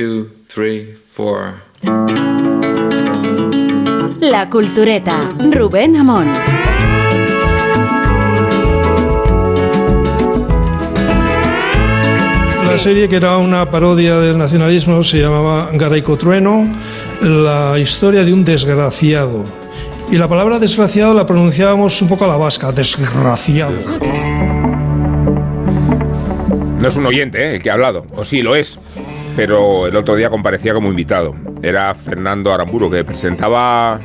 two, three, four. La Cultureta, Rubén Amón. La serie, que era una parodia del nacionalismo, se llamaba Garaico Trueno, la historia de un desgraciado. Y la palabra desgraciado la pronunciábamos un poco a la vasca, desgraciado. No es un oyente ¿eh? el que ha hablado, o sí lo es, pero el otro día comparecía como invitado. Era Fernando Aramburo, que presentaba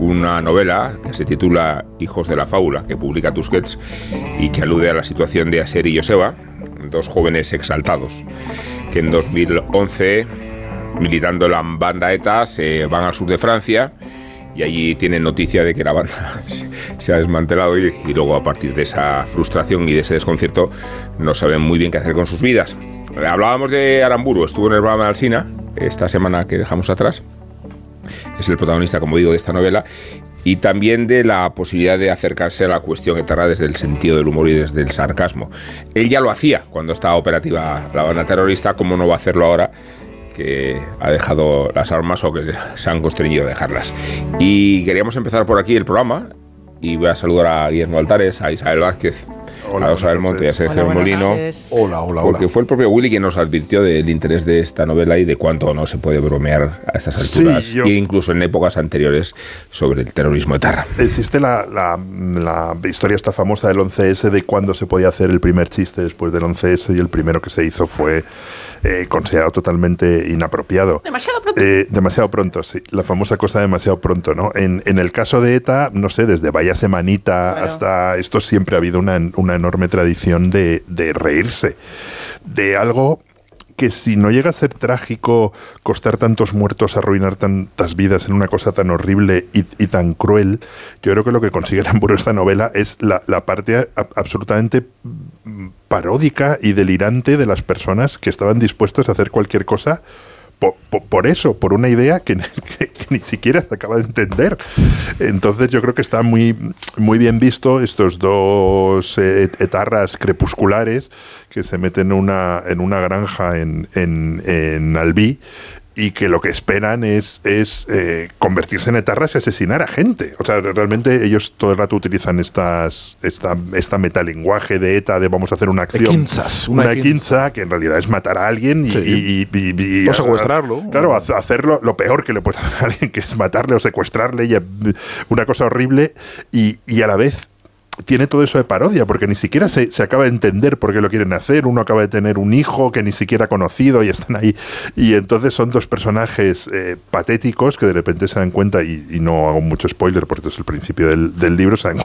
una novela que se titula Hijos de la Fábula, que publica Tusquets y que alude a la situación de Aser y Joseba, dos jóvenes exaltados, que en 2011, militando en la banda ETA, se van al sur de Francia y allí tienen noticia de que la banda se ha desmantelado y, y, luego a partir de esa frustración y de ese desconcierto no saben muy bien qué hacer con sus vidas. Hablábamos de Aramburu, estuvo en el programa de Alsina esta semana que dejamos atrás. Es el protagonista, como digo, de esta novela y también de la posibilidad de acercarse a la cuestión eterna desde el sentido del humor y desde el sarcasmo. Él ya lo hacía cuando estaba operativa la banda terrorista, ¿cómo no va a hacerlo ahora? que ha dejado las armas o que se han constreñido a dejarlas. Y queríamos empezar por aquí el programa y voy a saludar a Guillermo Altares, a Isabel Vázquez, Hola, a Rosa del Monte y a Sergio Hola, Molino. noches. Hola, hola, Porque hola. fue el propio Willy quien nos advirtió del interés de esta novela y de cuánto no se puede bromear a estas Sí, alturas, yo- e incluso en épocas anteriores, sobre el terrorismo etarra. Existe la, la- la historia esta famosa del 11S de cuándo se podía hacer el primer chiste después del 11S y el primero que se hizo fue eh, considerado totalmente inapropiado. Demasiado pronto. Eh, demasiado pronto, sí. La famosa cosa demasiado pronto, ¿no? En, en el caso de ETA, no sé, desde Vaya Semanita Bueno. hasta esto siempre ha habido una, una enorme tradición de, de reírse de algo que si no llega a ser trágico, costar tantos muertos, arruinar tantas vidas en una cosa tan horrible y, tan cruel, yo creo que lo que consigue Aramburu esta novela es la, la parte absolutamente paródica y delirante de las personas que estaban dispuestas a hacer cualquier cosa po- po- por, eso, por una idea que, ni siquiera se acaba de entender. Entonces yo creo que está muy, muy bien visto estos dos eh, etarras crepusculares que se meten en una, en una granja en, en, en y que lo que esperan es, es eh, convertirse en etarras y asesinar a gente. O sea, realmente ellos todo el rato utilizan estas, esta, esta metalenguaje de ETA de vamos a hacer una acción. quinzas, una una quinza. quinza, que en realidad es matar a alguien y, Sí. y- y- y- y- O secuestrarlo. Claro, ha- hacerlo lo peor que le puedes hacer a alguien, que es matarle o secuestrarle, y eh, una cosa horrible, y, y a la vez tiene todo eso de parodia, porque ni siquiera se, se acaba de entender por qué lo quieren hacer. Uno acaba de tener un hijo que ni siquiera ha conocido y están ahí. Y entonces son dos personajes eh, patéticos que de repente se dan cuenta, y, no hago mucho spoiler porque es el principio del, del libro, se dan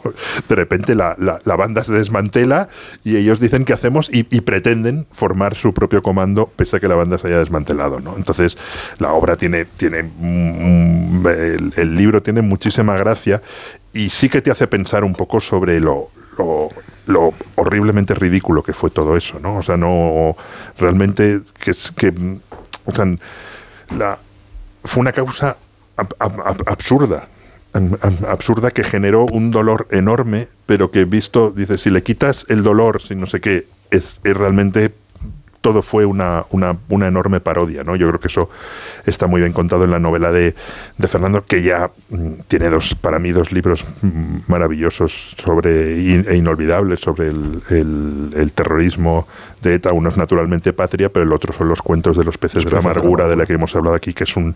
de repente la, la- banda se desmantela y ellos dicen qué hacemos y, pretenden formar su propio comando pese a que la banda se haya desmantelado. ¿no? Entonces la obra tiene, tiene mm, el, el libro tiene muchísima gracia y sí que te hace pensar un poco sobre lo, lo, lo horriblemente ridículo que fue todo eso, ¿no? O sea, no realmente que es que o sea, la, fue una causa ab- ab- ab- absurda. absurda que generó un dolor enorme, pero que visto, dice, si le quitas el dolor, si no sé qué, es realmente todo fue una, una, una enorme parodia, ¿no? Yo creo que eso está muy bien contado en la novela de, de Fernando, que ya mm, tiene dos, para mí, dos libros mm, maravillosos sobre in- e inolvidables sobre el, el- el terrorismo de ETA. Uno es naturalmente Patria, pero el otro son los cuentos de los peces de la peces de la amargura, de la que hemos hablado aquí, que es un,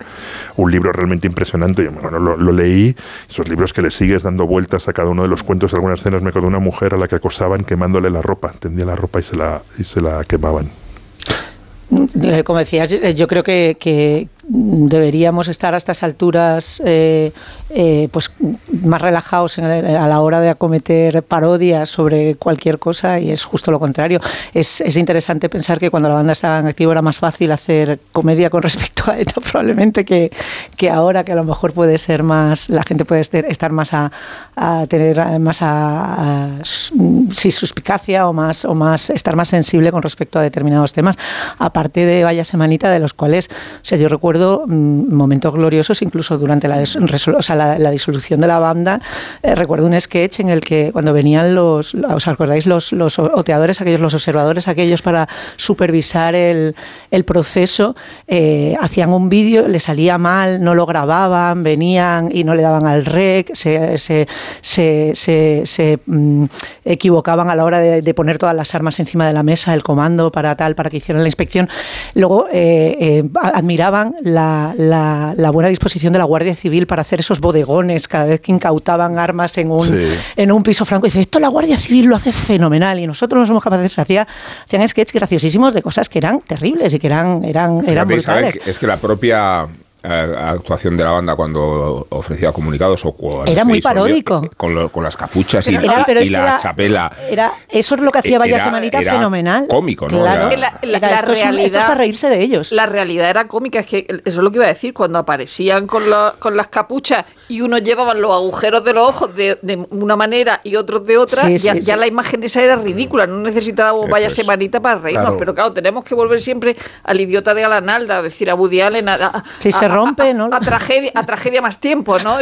un libro realmente impresionante. Yo, bueno, lo, lo leí, esos libros que le sigues dando vueltas a cada uno de los cuentos, algunas escenas me acuerdo de una mujer a la que acosaban quemándole la ropa, tendía la ropa y se la, y se la quemaban. Eh, Como decías, eh, yo creo que, que deberíamos estar a estas alturas eh, eh, pues más relajados en el- a la hora de acometer parodias sobre cualquier cosa y es justo lo contrario. Es, es interesante pensar que cuando la banda estaba en activo era más fácil hacer comedia con respecto a ETA probablemente que, que ahora que a lo mejor puede ser más, la gente puede estar más a, a tener más a, a sí, suspicacia o más, o más estar más sensible con respecto a determinados temas. Aparte de Vaya Semanita, de los cuales, o sea, yo recuerdo mm, momentos gloriosos, incluso durante la, o sea, la, disolución de la banda. Eh, recuerdo un sketch en el que cuando venían los, ¿os acordáis? Los, los oteadores, aquellos, los observadores, aquellos para supervisar el, el proceso, eh, hacían un vídeo, le salía mal, no lo grababan, venían y no le daban al rec, se, se, se, se mm, equivocaban a la hora de, poner todas las armas encima de la mesa, el comando para tal, para que hicieran la inspección. Luego eh, admiraban la, la, buena disposición de la Guardia Civil para hacer esos bodegones cada vez que incautaban armas en un, en un piso franco. Y dice, esto la Guardia Civil lo hace fenomenal y nosotros no somos capaces. Hacía, hacían sketches graciosísimos de cosas que eran terribles y que eran, eran, eran brutales. Es que la propia actuación de la banda cuando ofrecía comunicados o era muy paródico. con, con, las capuchas y, la, chapela. era eso es lo que hacía Vaya Semanita fenomenal. cómico no claro. la, la, realidad es para reírse de ellos. la realidad era cómica es que eso es lo que iba a decir cuando aparecían con, con las capuchas y unos llevaban los agujeros de los ojos de, una manera y otros de otra ya, la imagen esa era ridícula no necesitábamos Vaya Semanita para reírnos pero claro tenemos que volver siempre al idiota de Alanalda a decir a Woody Allen a, rompe, ¿no? A, tragedia, a tragedia más tiempo, ¿no?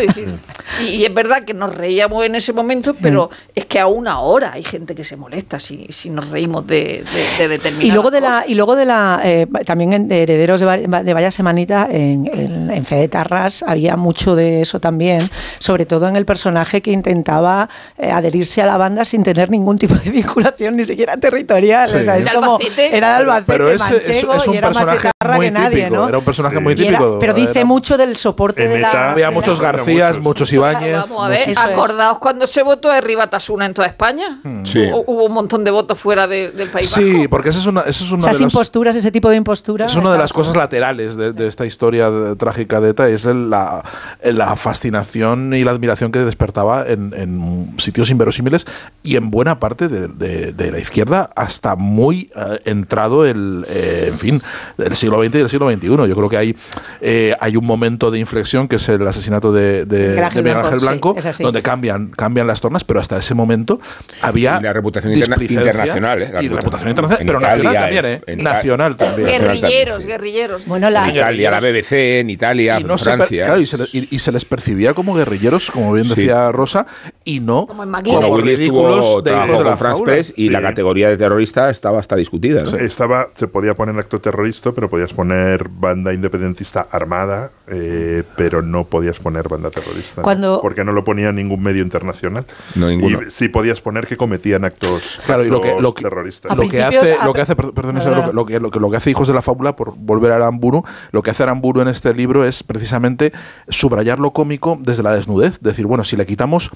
y, es verdad que nos reíamos en ese momento, pero mm. es que aún ahora hay gente que se molesta si, si nos reímos de, de, determinadas y luego de la Y luego de la, eh, también en Herederos de, de Vaya Semanita, en, en, en Fede Tarras había mucho de eso también, sobre todo en el personaje que intentaba eh, adherirse a la banda sin tener ningún tipo de vinculación, ni siquiera territorial. es como, era de Albacete, pero ese, es, un personaje muy típico, era un personaje muy típico dice mucho del soporte de la. Había muchos Garcías, muchos Ibáñez. Vamos a ver, acordaos cuando se votó de Ribatasuna en toda España. Hmm. Sí. Hubo un montón de votos fuera del país. Sí, porque eso es una, eso es una Esas imposturas, ese tipo de imposturas. Es una de las cosas laterales de, esta historia trágica de ETA, es la, la, fascinación y la admiración que despertaba en, sitios inverosímiles y en buena parte de, la izquierda hasta muy eh, entrado el, eh, en fin, el siglo XX y el siglo XXI. Yo creo que hay eh, hay un momento de inflexión que es el asesinato de, Miguel Ángel Blanco, donde cambian, cambian las tornas, pero hasta ese momento había. la reputación internacional, ¿eh? y reputación internacional, pero nacional también, ¿eh? nacional también. Guerrilleros, guerrilleros. Bueno, la, en Italia, la BBC, en Italia, en Francia. claro, y se, les, percibía como guerrilleros, como bien decía Rosa, y no como, como ridículos de, de France Press y la categoría de terrorista estaba hasta discutida. Estaba, se podía poner acto terrorista, pero podías poner banda independentista armada eh, pero no podías poner banda terrorista. Porque no lo ponía ningún medio internacional. No, Y sí podías poner que cometían actos, claro, y lo que, lo que, terroristas. Lo que hace, lo que hace, perdón, lo, que, lo, que, lo que hace Hijos de la Fábula, por volver a Aramburu, lo que hace Aramburu en este libro es precisamente subrayar lo cómico desde la desnudez. Decir, bueno, si le quitamos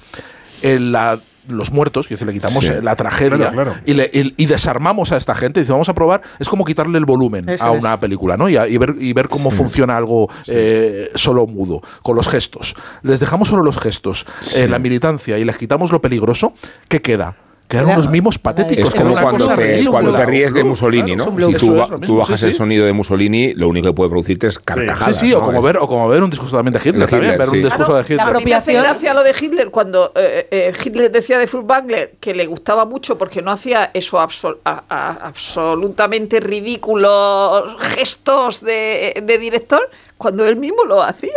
la los muertos, que le quitamos la tragedia Y, desarmamos a esta gente. Dice, vamos a probar, es como quitarle el volumen a una película, ¿no? Y, ver, y ver cómo funciona algo eh, solo mudo, con los gestos. Les dejamos solo los gestos, eh, la militancia, y les quitamos lo peligroso, ¿qué queda? Que eran unos mimos patéticos. Es como cuando te, cuando te, ríes de Mussolini, ¿no? Si tú, bajas el sonido de Mussolini, lo único que puede producirte es carcajadas. Sí, sí, o, como ver, o como ver un discurso también de Hitler, también, ver un discurso de Hitler. La apropiación. gracia lo de Hitler cuando eh, eh, Hitler decía de Furtwängler que le gustaba mucho porque no hacía eso absolutamente ridículos gestos de, de director, cuando él mismo lo hacía.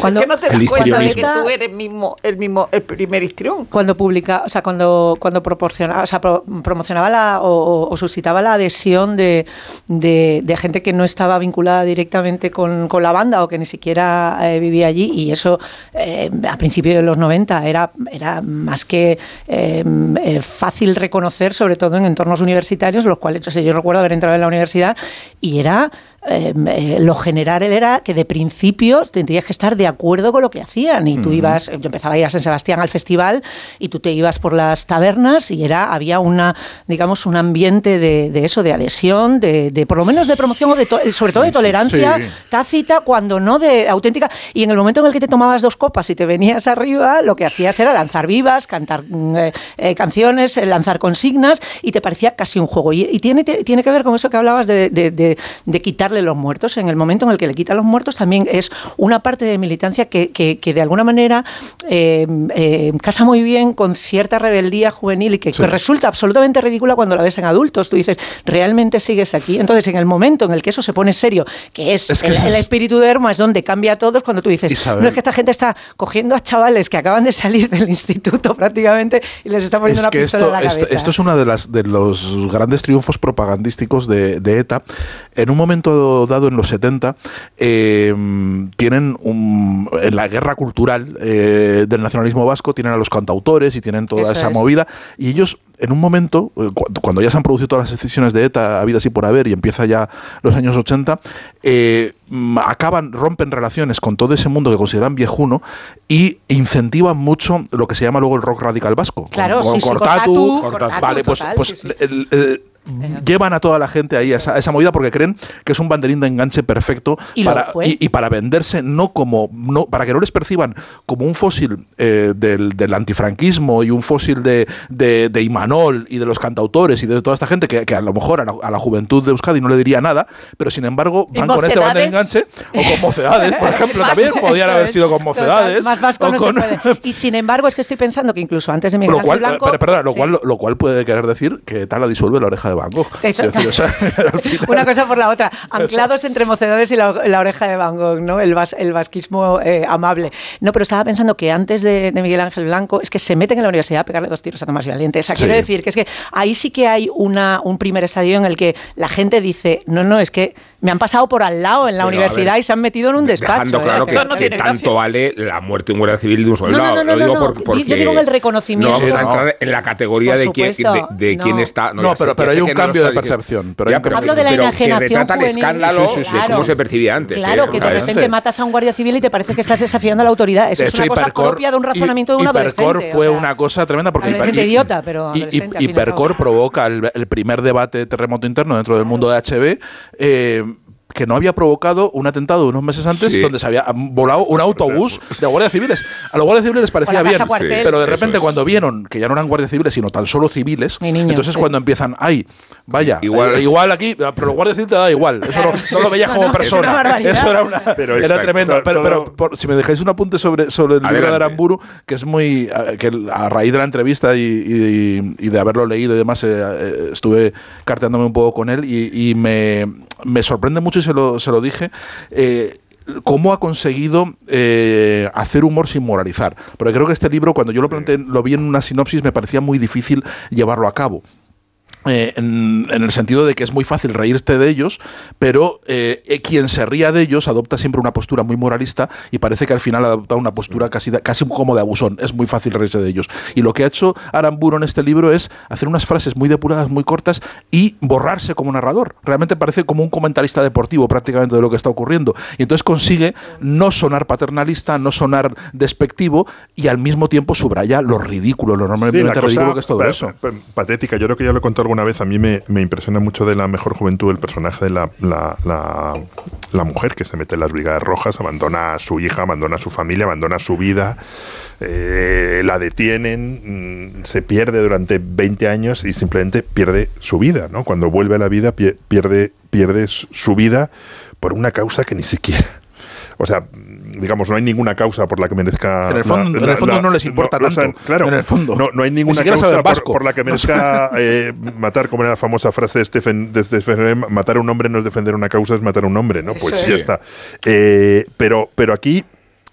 Cuando, ¿Por qué no te das cuenta de que tú eres mismo, el mismo el primer histrión? Cuando publica, o sea, cuando, cuando proporcionaba, o sea, promocionaba la, o, suscitaba la adhesión de, de, gente que no estaba vinculada directamente con, con la banda o que ni siquiera eh, vivía allí, y eso eh, a principios de los 90 era, era más que eh, fácil reconocer, sobre todo en entornos universitarios, los cuales yo recuerdo haber entrado en la universidad y era eh, lo general era que de principio tendrías que estar de acuerdo con lo que hacían. Y tú ibas, yo empezaba a ir a San Sebastián al festival y tú te ibas por las tabernas y era había una, digamos, un ambiente de, eso, de adhesión, de, por lo menos de promoción o de sobre todo de tolerancia tácita, cuando no de auténtica. Y en el momento en el que te tomabas dos copas y te venías arriba, lo que hacías era lanzar vivas, cantar mm, eh, eh, canciones, lanzar consignas y te parecía casi un juego. Y, tiene, tiene que ver con eso que hablabas de, de quitar quitarle los muertos. En el momento en el que le quita los muertos también es una parte de militancia que, que, de alguna manera eh, eh, casa muy bien con cierta rebeldía juvenil y que, resulta absolutamente ridícula cuando la ves en adultos. Tú dices, ¿realmente sigues aquí? Entonces, en el momento en el que eso se pone serio, que es, el, espíritu de Hermo, es donde cambia a todos, cuando tú dices, no es que esta gente está cogiendo a chavales que acaban de salir del instituto prácticamente y les está poniendo una pistola en la cabeza. Esto, es uno de, las, de los grandes triunfos propagandísticos de, ETA. En un momento dado, en los 70, eh, tienen en la guerra cultural eh, del nacionalismo vasco, tienen a los cantautores y tienen toda esa movida, y ellos en un momento, eh, cuando ya se han producido todas las decisiones de ETA, habidas y por haber, y empieza ya los años 80, eh, mm, acaban, rompen relaciones con todo ese mundo que consideran viejuno y incentivan mucho lo que se llama luego el rock radical vasco. Claro, con, Cortatu, Vale, pues, pues llevan a toda la gente ahí a esa, movida porque creen que es un banderín de enganche perfecto ¿Y para, y, para venderse no como no para que no les perciban como un fósil eh, del, antifranquismo y un fósil de, de, Imanol y de los cantautores y de toda esta gente que, a lo mejor a la, juventud de Euskadi no le diría nada pero sin embargo van con este banderín de enganche o con mocedades por ejemplo también podrían haber sido con mocedades más vasco no se puede. y sin embargo es que estoy pensando que incluso antes de mi lo cual, Blanco, pero, lo, cual, lo cual puede querer decir que tal la disuelve la oreja de Van Gogh. Una cosa por la otra, anclados entre mocedores y la, oreja de Van Gogh, ¿no? El, el vasquismo eh, amable. No, pero estaba pensando que antes de, Miguel Ángel Blanco es que se meten en la universidad a pegarle dos tiros a Tomás Valiente. O sea, quiero decir que es que ahí sí que hay una, un primer estadio en el que la gente dice, no, no, es que me han pasado por al lado en la universidad y se han metido en un despacho. Claro que, tanto vale la muerte en guerra civil de un soldado. No, no, no, porque Yo digo el reconocimiento. No vamos a entrar en la categoría de, quién, de, quién está. No, pero, pero hay un cambio de percepción. Pero Hablo de la enajenación que retrata el escándalo sí, sí, cómo se percibía antes. Claro, que de repente matas a un guardia civil y te parece que estás desafiando a la autoridad. Eso es una cosa propia de un razonamiento de un adolescente. Hipercor fue una cosa tremenda porque... idiota, pero Hipercor provoca el primer debate de terremoto interno dentro del mundo de HB que no había provocado un atentado unos meses antes donde se había volado un autobús de guardias civiles. A los guardias civiles les parecía bien, pero de repente cuando vieron que ya no eran guardias civiles, sino tan solo civiles, entonces cuando empiezan, ay, vaya, igual, eh, igual aquí, pero los guardias civiles te da igual, eso no, lo veías como persona. eso era, una, era tremendo. Pero, si me dejáis un apunte sobre, sobre el libro de Aramburu, que es muy, que a raíz de la entrevista y, de haberlo leído y demás, eh, eh, estuve carteándome un poco con él y, me, me sorprende mucho se lo, se lo dije, eh, cómo ha conseguido eh, hacer humor sin moralizar. Porque creo que este libro, cuando yo lo planteé, lo vi en una sinopsis, me parecía muy difícil llevarlo a cabo. Eh, en, el sentido de que es muy fácil reírte de ellos, pero eh, eh, quien se ría de ellos adopta siempre una postura muy moralista y parece que al final adopta una postura casi, casi como de abusón. Es muy fácil reírse de ellos. Y lo que ha hecho Aramburo en este libro es hacer unas frases muy depuradas, muy cortas y borrarse como narrador. Realmente parece como un comentarista deportivo prácticamente de lo que está ocurriendo. Y entonces consigue no sonar paternalista, no sonar despectivo y al mismo tiempo subraya lo ridículo, lo normalmente ridículo que es todo eso. Patética, yo creo que ya lo he contado una vez, a mí me, impresiona mucho de la mejor juventud el personaje de la, la, mujer que se mete en las brigadas rojas, abandona a su hija, abandona a su familia, abandona su vida, eh, la detienen, mm, se pierde durante 20 años y simplemente pierde su vida, ¿no? Cuando vuelve a la vida pierde, pierde su vida por una causa que ni siquiera... O sea, digamos, no hay ninguna causa por la que merezca. En el fondo, no les importa tanto. claro, en el fondo. No, hay ninguna causa por, la que merezca eh, matar, como era la famosa frase de Stephen, de Stephen matar a un hombre no es defender una causa, es matar a un hombre, ¿no? Pues ya está. Eh, pero, pero aquí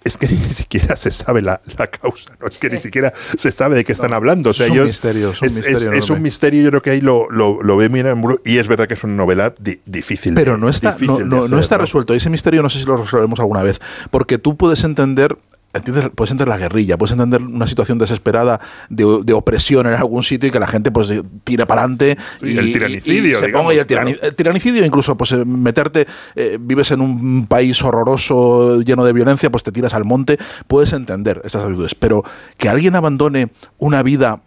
es que ni siquiera se sabe la, causa, no es que ni siquiera se sabe de qué están hablando. O sea, es un misterio, es, un misterio, es, un misterio, yo creo que ahí lo, lo, ve bien y es verdad que es una novela difícil. Pero no está, no, no, está resuelto. Ese misterio no sé si lo resolvemos alguna vez, porque tú puedes entender entiendes, puedes entender la guerrilla, puedes entender una situación desesperada de, opresión en algún sitio y que la gente pues tire para adelante y, el tiranicidio, se ponga y el, tiranicidio, incluso pues eh, meterte, eh, vives en un país horroroso lleno de violencia, pues te tiras al monte, puedes entender esas actitudes, pero que alguien abandone una vida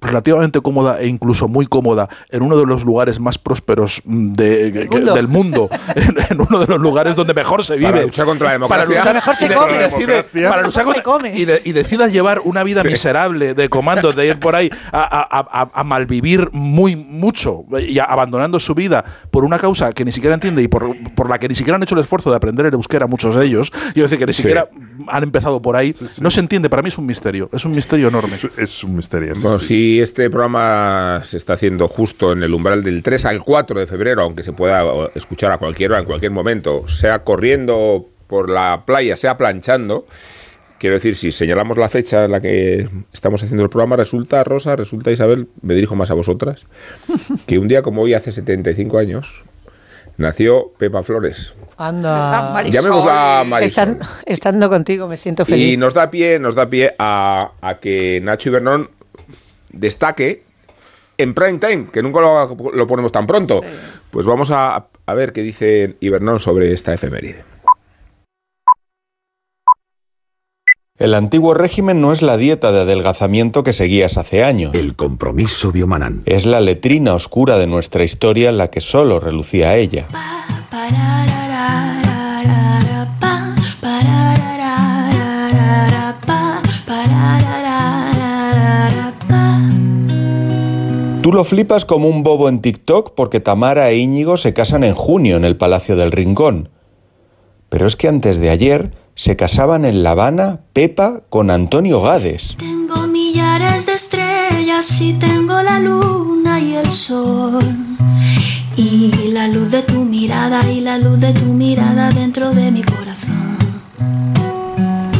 relativamente cómoda e incluso muy cómoda en uno de los lugares más prósperos del mundo, en, uno de los lugares donde mejor se vive. Para luchar contra la democracia. Para luchar mejor se come. para luchar contra, y, y, decida llevar una vida miserable de comando, de ir por ahí a, malvivir muy mucho y abandonando su vida por una causa que ni siquiera entiende y por, por, la que ni siquiera han hecho el esfuerzo de aprender el euskera muchos de ellos. Quiero decir que ni siquiera han empezado por ahí. No se entiende. Para mí es un misterio. Es un misterio enorme. Es, un misterio. Bueno, este programa se está haciendo justo en el umbral del 3 al 4 de febrero, aunque se pueda escuchar a cualquier hora, en cualquier momento, sea corriendo por la playa, sea planchando, Quiero decir, si señalamos la fecha en la que estamos haciendo el programa, resulta, Rosa, resulta, Isabel, me dirijo más a vosotras, que un día como hoy, hace 75 años, nació Pepa Flores. Anda. Llamémosla Marisol. estando contigo me siento feliz. Y nos da pie, nos da pie a, que Nacho Ibernón destaque en prime time, que nunca lo, ponemos tan pronto. Pues vamos a, a ver qué dice Ibernón sobre esta efeméride. El antiguo régimen no es la dieta de adelgazamiento que seguías hace años. El compromiso biomanán. Es la letrina oscura de nuestra historia en la que solo relucía ella. Tú lo flipas como un bobo en TikTok porque Tamara e Íñigo se casan en junio en el Palacio del Rincón. Pero es que antes de ayer se casaban en La Habana Pepa con Antonio Gades. Tengo millares de estrellas y tengo la luna y el sol. Y la luz de tu mirada y la luz de tu mirada dentro de mi corazón.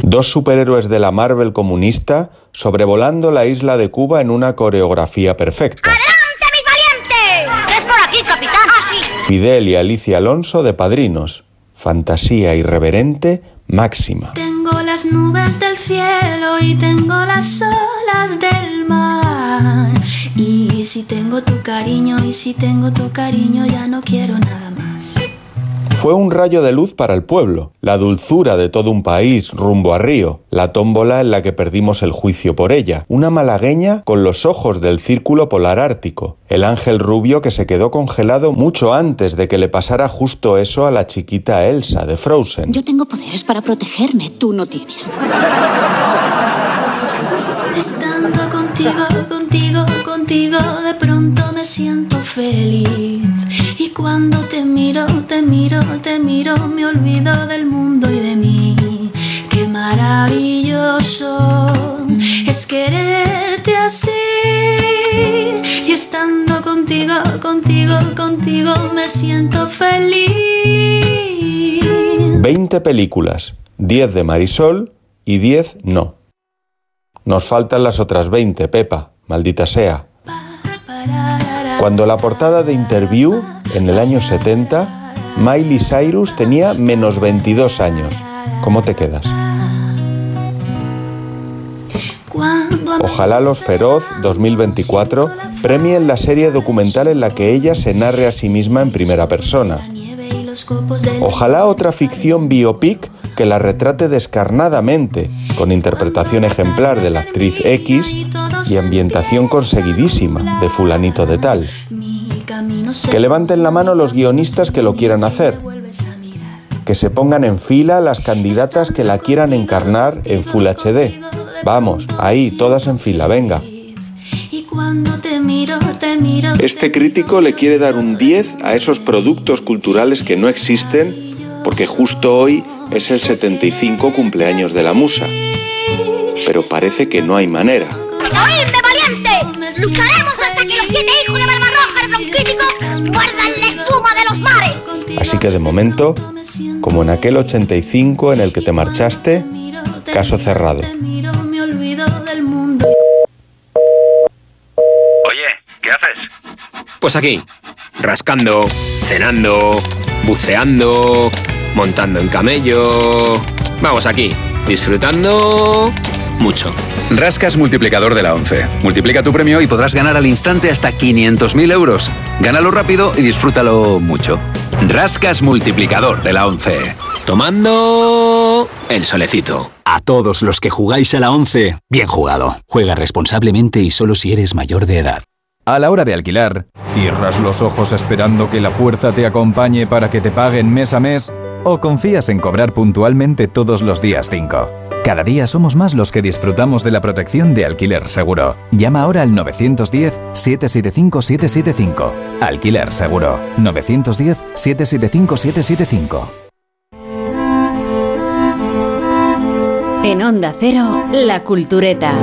Dos superhéroes de la Marvel comunista sobrevolando la isla de Cuba en una coreografía perfecta. ¡Adelante, mis valientes! ¡Es por aquí, capitán! ¡Ah, Fidel y Alicia Alonso de Padrinos. Fantasía irreverente máxima. Tengo las nubes del cielo y tengo las olas del mar. Y si tengo tu cariño y si tengo tu cariño ya no quiero nada más. Fue un rayo de luz para el pueblo, la dulzura de todo un país rumbo a Río, la tómbola en la que perdimos el juicio por ella, una malagueña con los ojos del círculo polar ártico, el ángel rubio que se quedó congelado mucho antes de que le pasara justo eso a la chiquita Elsa de Frozen. Yo tengo poderes para protegerme, tú no tienes. Estando contigo, contigo, contigo, de pronto me siento feliz. Y cuando te miro, te miro, te miro, me olvido del mundo y de mí. Qué maravilloso es quererte así. Y estando contigo, contigo, contigo, me siento feliz. 20 películas, 10 de Marisol y 10 no. Nos faltan las otras 20, Pepa, maldita sea. Cuando la portada de Interview, en el año 70, Miley Cyrus tenía menos 22 años. ¿Cómo te quedas? Ojalá Los Feroz 2024 premien la serie documental en la que ella se narre a sí misma en primera persona. Ojalá otra ficción biopic que la retrate descarnadamente, con interpretación ejemplar de la actriz X y ambientación conseguidísima de fulanito de tal. Que levanten la mano los guionistas que lo quieran hacer. Que se pongan en fila las candidatas que la quieran encarnar en Full HD. Vamos, ahí, todas en fila, venga. Este crítico le quiere dar un 10 a esos productos culturales que no existen porque justo hoy es el 75 cumpleaños de la musa. Pero parece que no hay manera. ¡Oídme, valiente! ¡Lucharemos hasta que los siete hijos de Barbarroja, el bronquítico, muerdan la espuma de los mares! Así que de momento, como en aquel 85 en el que te marchaste, caso cerrado. Oye, ¿qué haces? Pues aquí, rascando, cenando, buceando montando en camello. Vamos aquí, disfrutando mucho. Rascas multiplicador de la 11. Multiplica tu premio y podrás ganar al instante hasta 500.000 euros. Gánalo rápido y disfrútalo mucho. Rascas multiplicador de la 11. Tomando el solecito. A todos los que jugáis a la 11, bien jugado. Juega responsablemente y solo si eres mayor de edad. A la hora de alquilar, ¿cierras los ojos esperando que la fuerza te acompañe para que te paguen mes a mes? ¿O confías en cobrar puntualmente todos los días 5? Cada día somos más los que disfrutamos de la protección de alquiler seguro. Llama ahora al 910-775-775. Alquiler seguro. 910-775-775. En Onda Cero, La Cultureta.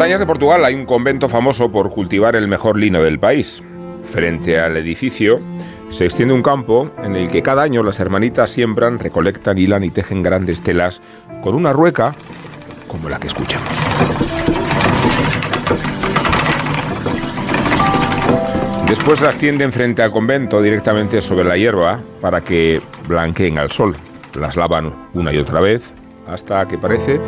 Montañas de Portugal hay un convento famoso por cultivar el mejor lino del país. Frente al edificio se extiende un campo en el que cada año las hermanitas siembran, recolectan, hilan y tejen grandes telas con una rueca como la que escuchamos. Después las tienden frente al convento directamente sobre la hierba para que blanqueen al sol. Las lavan una y otra vez hasta que parece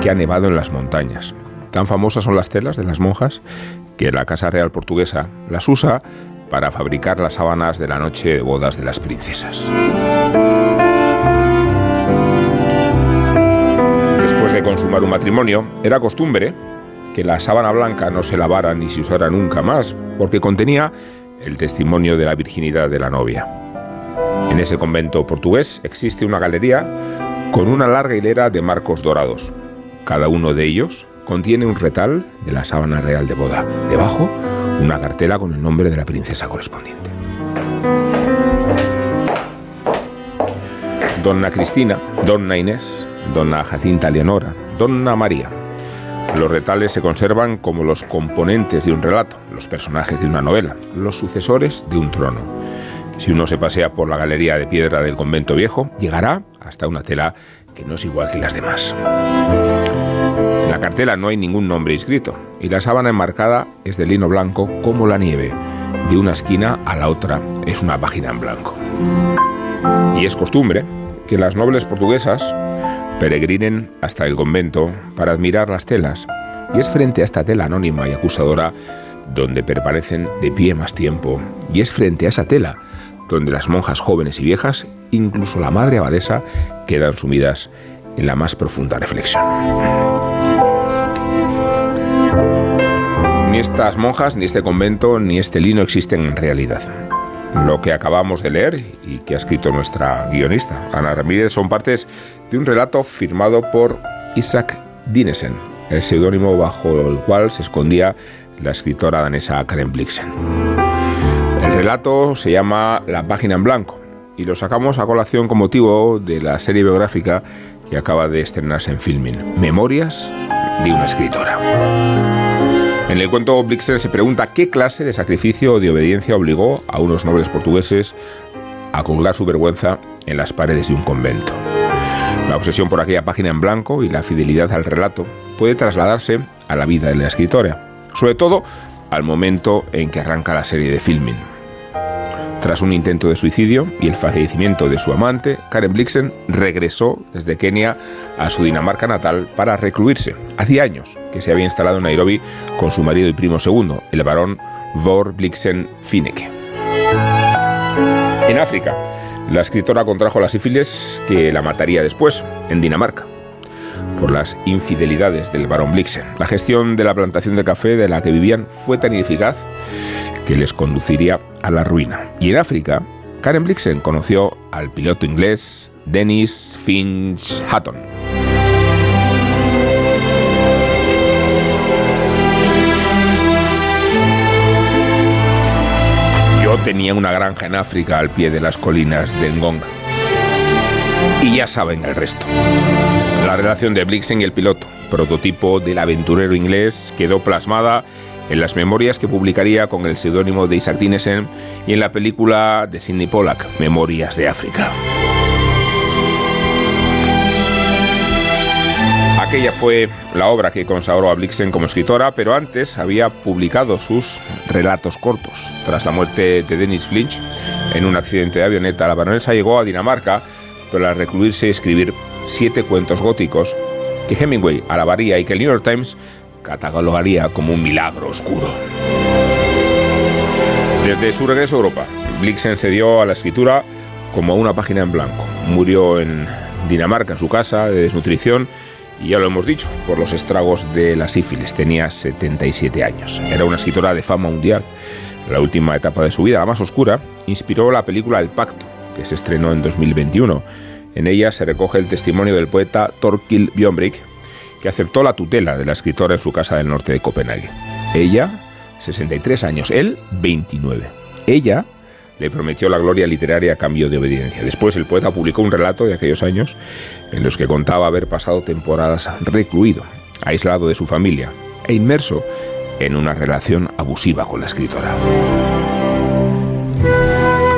que ha nevado en las montañas. Tan famosas son las telas de las monjas que la Casa Real Portuguesa las usa para fabricar las sábanas de la noche de bodas de las princesas. Después de consumar un matrimonio, era costumbre que la sábana blanca no se lavara ni se usara nunca más, porque contenía el testimonio de la virginidad de la novia. En ese convento portugués existe una galería con una larga hilera de marcos dorados. Cada uno de ellos contiene un retal de la sábana real de boda. Debajo, una cartela con el nombre de la princesa correspondiente. Donna Cristina, Donna Inés, Donna Jacinta Leonora, Donna María. Los retales se conservan como los componentes de un relato, los personajes de una novela, los sucesores de un trono. Si uno se pasea por la galería de piedra del convento viejo, llegará hasta una tela que no es igual que las demás. La cartela no hay ningún nombre inscrito y la sábana enmarcada es de lino blanco como la nieve. De una esquina a la otra es una página en blanco. Y es costumbre que las nobles portuguesas peregrinen hasta el convento para admirar las telas. Y es frente a esta tela anónima y acusadora donde permanecen de pie más tiempo. Y es frente a esa tela donde las monjas jóvenes y viejas, incluso la madre abadesa, quedan sumidas en la más profunda reflexión. Estas monjas, ni este convento, ni este lino existen en realidad. Lo que acabamos de leer y que ha escrito nuestra guionista, Ana Ramírez, son partes de un relato firmado por Isaac Dinesen, el seudónimo bajo el cual se escondía la escritora danesa Karen Blixen. El relato se llama La página en blanco y lo sacamos a colación con motivo de la serie biográfica que acaba de estrenarse en filming, Memorias de una escritora. En el cuento, Blixen se pregunta qué clase de sacrificio o de obediencia obligó a unos nobles portugueses a colgar su vergüenza en las paredes de un convento. La obsesión por aquella página en blanco y la fidelidad al relato puede trasladarse a la vida de la escritora, sobre todo al momento en que arranca la serie de filming. Tras un intento de suicidio y el fallecimiento de su amante, Karen Blixen regresó desde Kenia a su Dinamarca natal para recluirse. Hacía años que se había instalado en Nairobi con su marido y primo segundo, el varón Vor Blixen Fineke. En África, la escritora contrajo la sífilis que la mataría después, en Dinamarca por las infidelidades del varón Blixen. La gestión de la plantación de café de la que vivían fue tan ineficaz que les conduciría a la ruina. Y en África, Karen Blixen conoció al piloto inglés Dennis Finch Hatton. Yo tenía una granja en África al pie de las colinas de Ngonga. Y ya saben el resto. La relación de Blixen y el piloto, prototipo del aventurero inglés, quedó plasmada en las memorias que publicaría con el seudónimo de Isaac Dinesen y en la película de Sidney Pollack, Memorias de África. Aquella fue la obra que consagró a Blixen como escritora, pero antes había publicado sus relatos cortos. Tras la muerte de Dennis Flinch en un accidente de avioneta, la baronesa llegó a Dinamarca para recluirse y escribir siete cuentos góticos que Hemingway alabaría y que el New York Times catalogaría como un milagro oscuro. Desde su regreso a Europa, Blixen se dio a la escritura como una página en blanco. Murió en Dinamarca, en su casa, de desnutrición, y ya lo hemos dicho, por los estragos de la sífilis. Tenía 77 años. Era una escritora de fama mundial. La última etapa de su vida, la más oscura, inspiró la película El Pacto, que se estrenó en 2021. En ella se recoge el testimonio del poeta Torkil Bjornbrink, que aceptó la tutela de la escritora en su casa del norte de Copenhague. Ella, 63 años, él, 29. Ella le prometió la gloria literaria a cambio de obediencia. Después el poeta publicó un relato de aquellos años en los que contaba haber pasado temporadas recluido, aislado de su familia e inmerso en una relación abusiva con la escritora.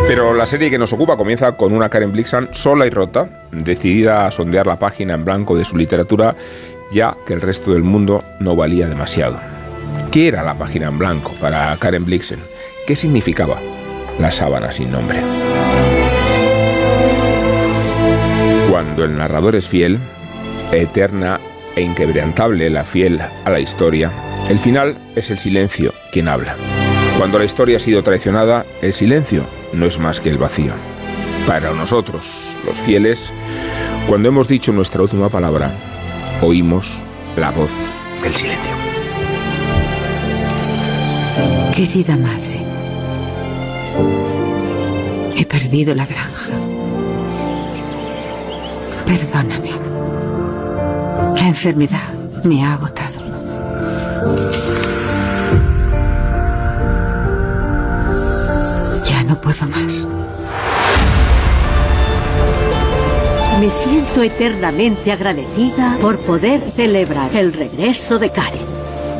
Pero la serie que nos ocupa comienza con una Karen Blixen sola y rota, decidida a sondear la página en blanco de su literatura, ya que el resto del mundo no valía demasiado. ¿Qué era la página en blanco para Karen Blixen? ¿Qué significaba la sábana sin nombre? Cuando el narrador es fiel, eterna e inquebrantable la fiel a la historia, el final es el silencio quien habla. Cuando la historia ha sido traicionada, el silencio no es más que el vacío. Para nosotros, los fieles, cuando hemos dicho nuestra última palabra, oímos la voz del silencio. Querida madre, he perdido la granja. Perdóname. La enfermedad me ha agotado. Ya no puedo más. Me siento eternamente agradecida por poder celebrar el regreso de Karen.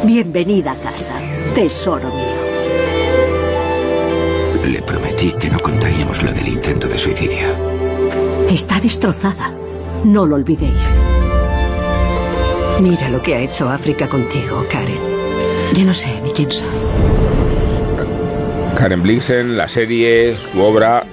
Bienvenida a casa, tesoro mío. Le prometí que no contaríamos lo del intento de suicidio. Está destrozada. No lo olvidéis. Mira lo que ha hecho África contigo, Karen. Ya no sé ni quién soy. Karen Blixen, la serie, su obra,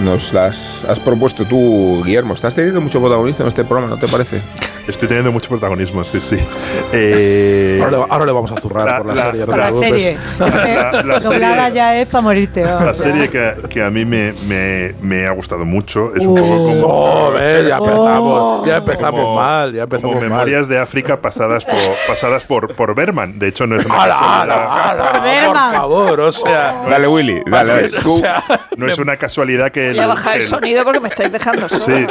nos las has propuesto tú, Guillermo. Estás teniendo mucho protagonista en este programa, ¿no te parece? Estoy teniendo mucho protagonismo, sí, sí. Eh, ahora, le, vamos a zurrar por la, serie. Por la serie. La, serie ya es para morirte. la serie que, que, a mí me, me, me, ha gustado mucho es un poco como... Oh, ya empezamos, ya empezamos mal. Ya empezamos como Memorias de África pasadas por, pasadas por, por Berman. De hecho, no es una ¡Ala, casualidad. por, por favor, o sea... dale, Willy, dale. Tú, no es una casualidad que... Voy a bajar el, el sonido porque me estáis dejando solo. Sí,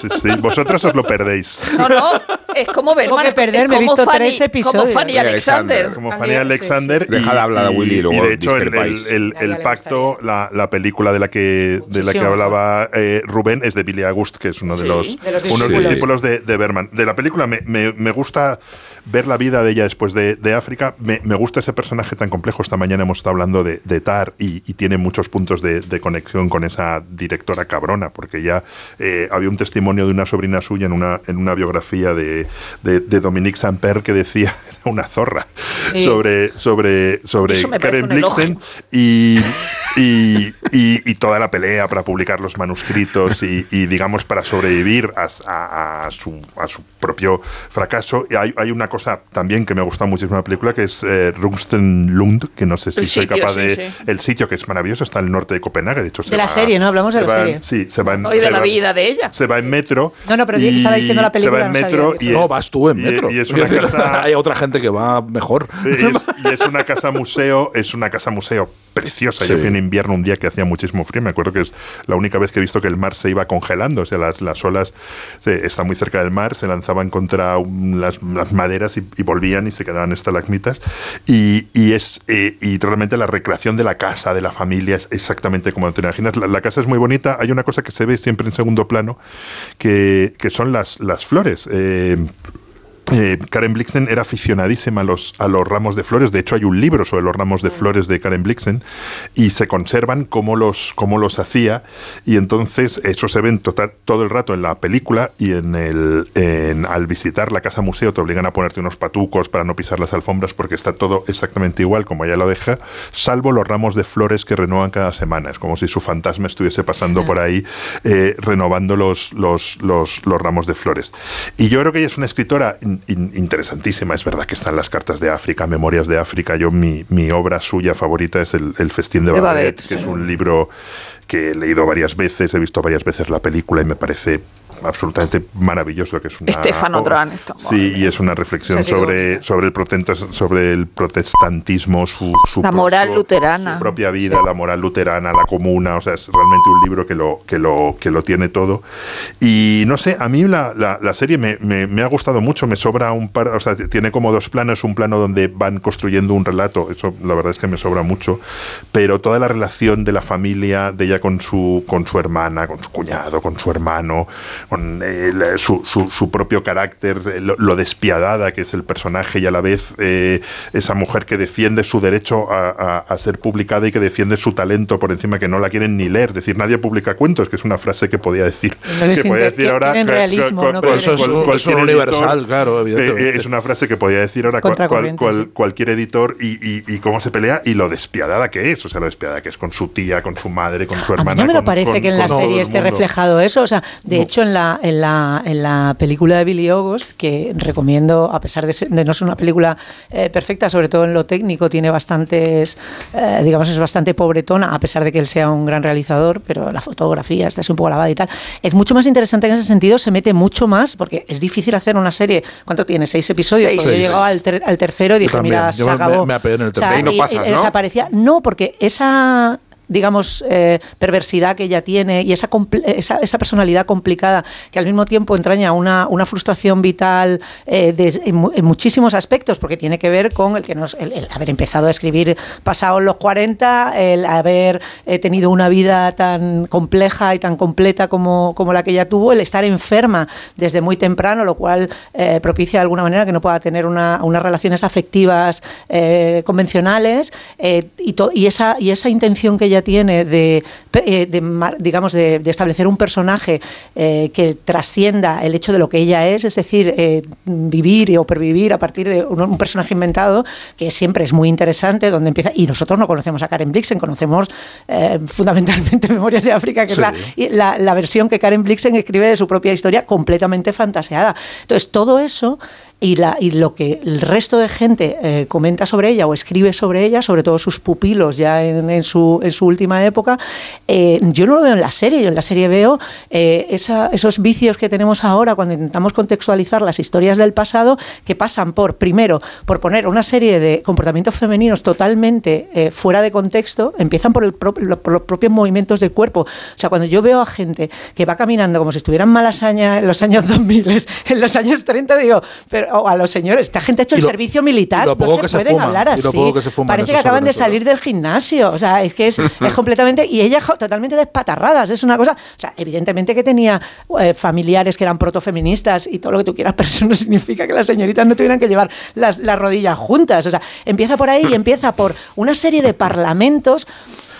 sí, sí. Vosotros os lo perdéis. No, no, es como ver, que perderme, he visto Fanny, tres episodios. Como Fanny Alexander. Como Fanny Alexander. Sí, sí. Deja de hablar a Willy y, luego y de hecho el, el, el, pacto, la, la, película de la que, de la que hablaba eh, Rubén es de Billy August, que es uno de los, de los uno de los discípulos de, de Berman. De la película me, me, me gusta ver la vida de ella después de, de África. Me, me, gusta ese personaje tan complejo. Esta mañana hemos estado hablando de, de Tar y, y, tiene muchos puntos de, de, conexión con esa directora cabrona, porque ya eh, había un testimonio de una sobrina suya en una, en una biografía de, de Dominique Samper que decía una zorra sí. sobre, sobre, sobre Karen Blixen y, y, y, toda la pelea para publicar los manuscritos y, digamos, para sobrevivir a, a, a, su, a su propio fracaso. Hay, hay una cosa también que me ha gustado muchísimo la película, que es eh, Lund, que no sé si el soy sitio, capaz sí, de... sí. El sitio que es maravilloso, está al norte de Copenhague, de hecho. de la va, serie, ¿no? Hablamos de la va, serie. Sí, se va en... Hoy de la va, vida de ella. Se va en metro. No, no, pero que estaba diciendo la película. Se va en metro no y... No, es, vas tú en metro. Y, y es una casa... Hay otra gente que va mejor. Y es, y es una casa museo, es una casa museo preciosa. Sí. Yo fui en invierno un día que hacía muchísimo frío. Me acuerdo que es la única vez que he visto que el mar se iba congelando. O sea, las, las olas se, está muy cerca del mar, se lanzaban contra un, las, las, maderas y, volvían y se quedaban estalagmitas. Y, y es eh, y realmente la recreación de la casa, de la familia, es exactamente como te imaginas. La, la, casa es muy bonita. Hay una cosa que se ve siempre en segundo plano, que, que son las, las flores. Eh, eh, Karen Blixen era aficionadísima a los, a los ramos de flores. De hecho, hay un libro sobre los ramos de flores de Karen Blixen y se conservan cómo los, cómo los hacía. Y entonces, eso se ven total, todo el rato en la película y en el, en, al visitar la casa museo te obligan a ponerte unos patucos para no pisar las alfombras porque está todo exactamente igual como ella lo deja, salvo los ramos de flores que renuevan cada semana. Es como si su fantasma estuviese pasando por ahí eh, renovando los, los, los, los ramos de flores. Y yo creo que ella es una escritora interesantísima. Es verdad que están las cartas de África, Memorias de África. Yo, mi, mi obra suya favorita es El, el Festín de Babette, que es un libro que he leído varias veces, he visto varias veces la película y me parece absolutamente maravilloso que es una Estefano Tran sí y es una reflexión sobre sobre el sobre el protestantismo su, la moral luterana. su propia vida la moral luterana la comuna o sea es realmente un libro que lo que lo que lo tiene todo. Y no sé a mí la, la, serie me, me, ha gustado mucho me sobra un par o sea tiene como dos planos un plano donde van construyendo un relato eso la verdad es que me sobra mucho pero toda la relación de la familia de ella con su con su hermana con su cuñado con su hermano con eh, su, su, propio carácter, eh, lo, despiadada que es el personaje y a la vez eh, esa mujer que defiende su derecho a, ser publicada y que defiende su talento por encima que no la quieren ni leer. Es decir, nadie publica cuentos, que es una frase que podía decir. que podía decir ahora. eso es, universal, claro, Es una frase que podía decir ahora cualquier editor y, cómo se pelea y lo despiadada que es. O sea, lo despiadada que es con su tía, con su madre, con su hermana. A mí no me parece que en la serie esté reflejado eso. O sea, de hecho, en la en, la, en la película de Billy August, que recomiendo, a pesar de, no ser una película eh, perfecta, sobre todo en lo técnico, tiene bastantes, eh, digamos, es bastante pobretona, a pesar de que él sea un gran realizador, pero la fotografía está así un poco lavada y tal. Es mucho más interesante en ese sentido, se mete mucho más, porque es difícil hacer una serie. ¿Cuánto tiene? ¿Seis episodios? Pues yo llegaba al, al, tercero y dije, mira, se acabó. Me, en el tercero. y no pasas, ¿no? Desaparecía. No, porque esa digamos, eh, perversidad que ella tiene y esa, esa, personalidad complicada que al mismo tiempo entraña una, una frustración vital eh, en, muchísimos aspectos, porque tiene que ver con el, que nos, el, haber empezado a escribir pasados los 40, el haber eh, tenido una vida tan compleja y tan completa como, como, la que ella tuvo, el estar enferma desde muy temprano, lo cual propicia de alguna manera que no pueda tener una, unas relaciones afectivas convencionales y, y, esa, y esa intención que ella tiene de, eh, digamos, de, establecer un personaje eh, que trascienda el hecho de lo que ella es, es decir, eh, vivir o pervivir a partir de un, personaje inventado, que siempre es muy interesante, donde empieza, y nosotros no conocemos a Karen Blixen, conocemos fundamentalmente Memorias de África, que es la, la versión que Karen Blixen escribe de su propia historia completamente fantaseada. Entonces, todo eso y, la, y lo que el resto de gente eh, comenta sobre ella o escribe sobre ella, sobre todo sus pupilos ya en, su, en su, última época, eh, yo no lo veo en la serie. Yo en la serie veo eh, esos vicios que tenemos ahora cuando intentamos contextualizar las historias del pasado que pasan por, primero, por poner una serie de comportamientos femeninos totalmente fuera de contexto, empiezan por, el los propios movimientos de cuerpo. O sea, cuando yo veo a gente que va caminando como si estuvieran malasaña en los años 2000, en los años 30, digo, pero o a los señores, esta gente ha hecho el servicio militar, no se, pueden hablar así. Parece que acaban de salir del gimnasio, o sea, es que es, completamente y ella totalmente despatarradas, es una cosa, o sea, evidentemente que tenía eh, familiares que eran protofeministas y todo lo que tú quieras, pero eso no significa que las señoritas no tuvieran que llevar las, las rodillas juntas, o sea, empieza por ahí y empieza por una serie de parlamentos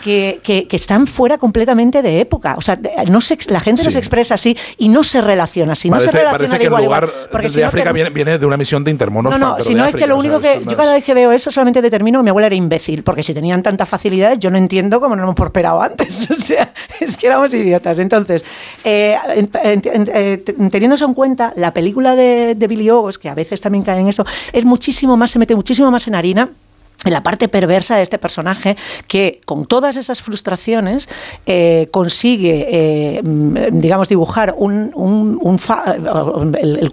que, que, están fuera completamente de época. O sea, no se, la gente no se expresa así y no se relaciona así. No parece, se relaciona parece que el lugar de África viene, viene, de una misión de intermonos. No, no, si no es que lo único que. Yo cada vez que veo eso solamente determino que mi abuela era imbécil, porque si tenían tantas facilidades, yo no entiendo cómo no hemos prosperado antes. o sea, es que éramos idiotas. Entonces, eh, eh, teniéndose en cuenta, la película de, de Billy Ogos, que a veces también cae en eso, es muchísimo más, se mete muchísimo más en harina en la parte perversa de este personaje que con todas esas frustraciones eh, consigue, eh, digamos, dibujar un, un,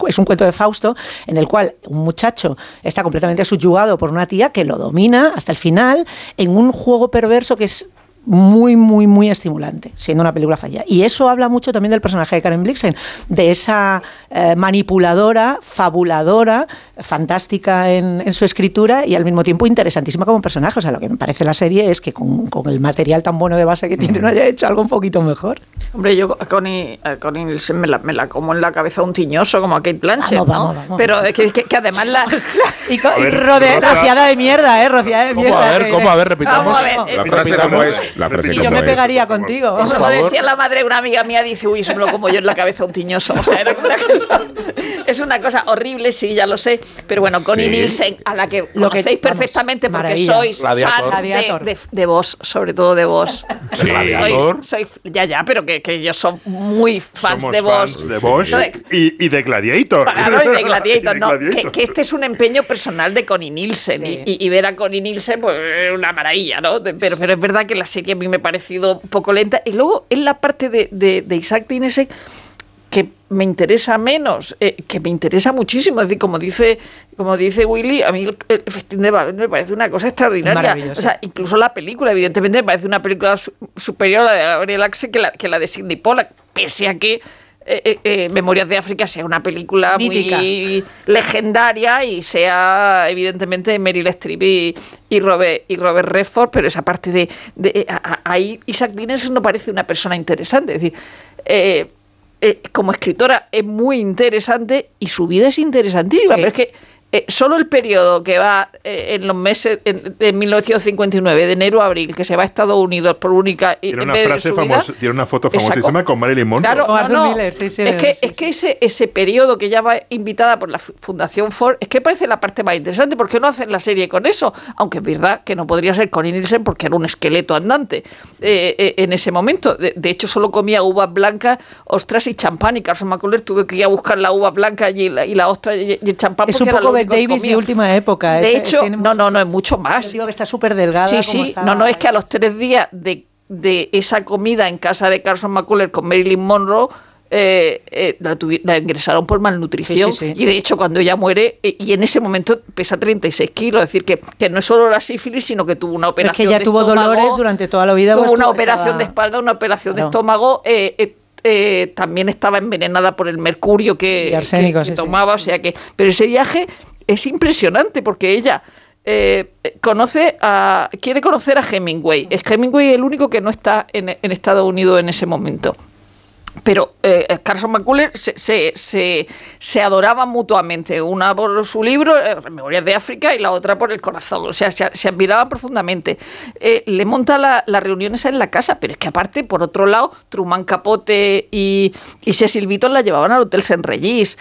es un cuento de Fausto en el cual un muchacho está completamente subyugado por una tía que lo domina hasta el final en un juego perverso que es muy, muy, muy estimulante, siendo una película falla. Y eso habla mucho también del personaje de Karen Blixen, de esa eh, manipuladora, fabuladora, fantástica en, su escritura y al mismo tiempo interesantísima como personaje. O sea, lo que me parece la serie es que con, el material tan bueno de base que tiene no haya hecho algo un poquito mejor. Hombre, yo a Connie, me, la, me la como en la cabeza un tiñoso como a Kate Blanchett, ¿no? Pero que, que, además la... y, rociada de mierda, ¿eh? Rociada de mierda. ¿Cómo? A ver, ¿cómo? A ver, repitamos. la frase como es la frase Y yo me pegaría contigo. Eso lo decía la madre de una amiga mía, dice, uy, eso me lo como yo en la cabeza un tiñoso. O sea, era una cosa, es una cosa horrible, sí, ya lo sé. Pero bueno, Connie Sí. Nielsen, a la que Lo que- conocéis vamos, perfectamente porque maravilla. sois Gladiator. fans de, de, de vos, sobre todo de vos. Sí. Gladiator. Sois, sois- ya, ya, pero que, que yo soy muy fans Somos de vos. fans de de- y, y de Gladiator. Claro, y de Gladiator, Y de no, Gladiator. Que, que este es un empeño personal de Connie Nielsen y, y- y ver a Connie Nielsen, pues es una maravilla, ¿no? Pero, pero es verdad que la serie a mí me ha parecido un poco lenta. Y luego en la parte de, de, de Isaac Dinesen que me interesa menos, eh, que me interesa muchísimo. Es decir, como dice, como dice Willy, a mí el, el festín de Babel me parece una cosa extraordinaria. O sea, incluso la película, evidentemente, me parece una película su- superior a la de Gabriel Axe que la, que la de Sidney Pollack, pese a que eh, eh, eh, Memorias de África sea una película Mítica. muy legendaria y sea evidentemente Meryl Streep y, y Robert y Robert Redford, pero esa parte de, ahí Isaac Dinesen no parece una persona interesante, es decir, eh, como escritora es muy interesante y su vida es interesantísima, Sí. pero es que eh, solo el periodo que va eh, en los meses en- de 1959, de enero a abril, que se va a Estados Unidos por única y Tiene en una frase famosa, tiene una foto famosísima co- con Marilyn Monroe. Claro, Con no, no. Miller, sí, sí, es que, sí, es que ese, ese periodo que ya va invitada por la Fu- Fundación Ford, es que parece la parte más interesante. ¿Por qué no hacen la serie con eso? Aunque es verdad que no podría ser Connie Nielsen porque era un esqueleto andante eh, eh, en ese momento. De, de hecho, solo comía uvas blancas, ostras y champán. Y Carson McCullers tuve que ir a buscar la uva blanca y la, y la ostra y, y el champán. Porque era lo Davis de última época. De es- hecho, tiene no, no, no, es mucho más. digo que está súper delgada. Sí, sí. está- No, no, es que a los tres días de, de esa comida en casa de Carson McCullers con Marilyn Monroe, eh, eh, la, la ingresaron por malnutrición. Sí, sí, sí. Y de hecho, cuando ella muere, eh, y en ese momento pesa 36 kilos, es decir, que, que no es solo la sífilis, sino que tuvo una Es operación. que ella de tuvo estómago, dolores durante toda la vida. Tuvo pues, una estuvo- operación estaba- de espalda, una operación de Claro. estómago. eh, eh, eh, también estaba envenenada por el mercurio que, arsénico, que- que tomaba, o sea que. Pero ese viaje es impresionante porque ella eh, conoce a, quiere conocer a Hemingway. Es Hemingway el único que no está en, Estados Unidos en ese momento. Pero eh, Carson McCullers se, se, se, adoraban mutuamente, una por su libro, eh, Memorias de África, y la otra por el corazón. O sea, se, admiraban profundamente. Eh, le monta la- las reuniones en la casa, pero es que aparte, por otro lado, Truman Capote y, y Cecil Beaton la llevaban al Hotel St. Regis.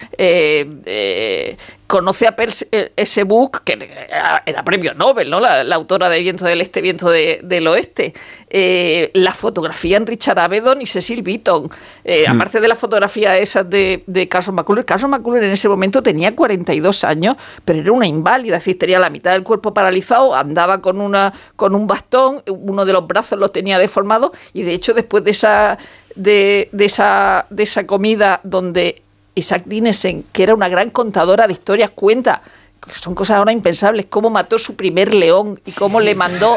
Conoce a Pearl eh, ese book que era, era premio Nobel, ¿no? La, la autora de Viento del Este, Viento de- del Oeste. Eh, la fotografía en Richard Avedon y Cecil Beaton. Eh. Aparte de la fotografía esa de, de Carson McCullers, Carson McCullers en ese momento tenía 42 años, pero era una inválida, es decir, tenía la mitad del cuerpo paralizado, andaba con, una, con un bastón, uno de los brazos lo tenía deformado y de hecho después de esa, de, de esa, de esa comida donde Isaac Dinesen, que era una gran contadora de historias, cuenta que son cosas ahora impensables, cómo mató su primer león y cómo le mandó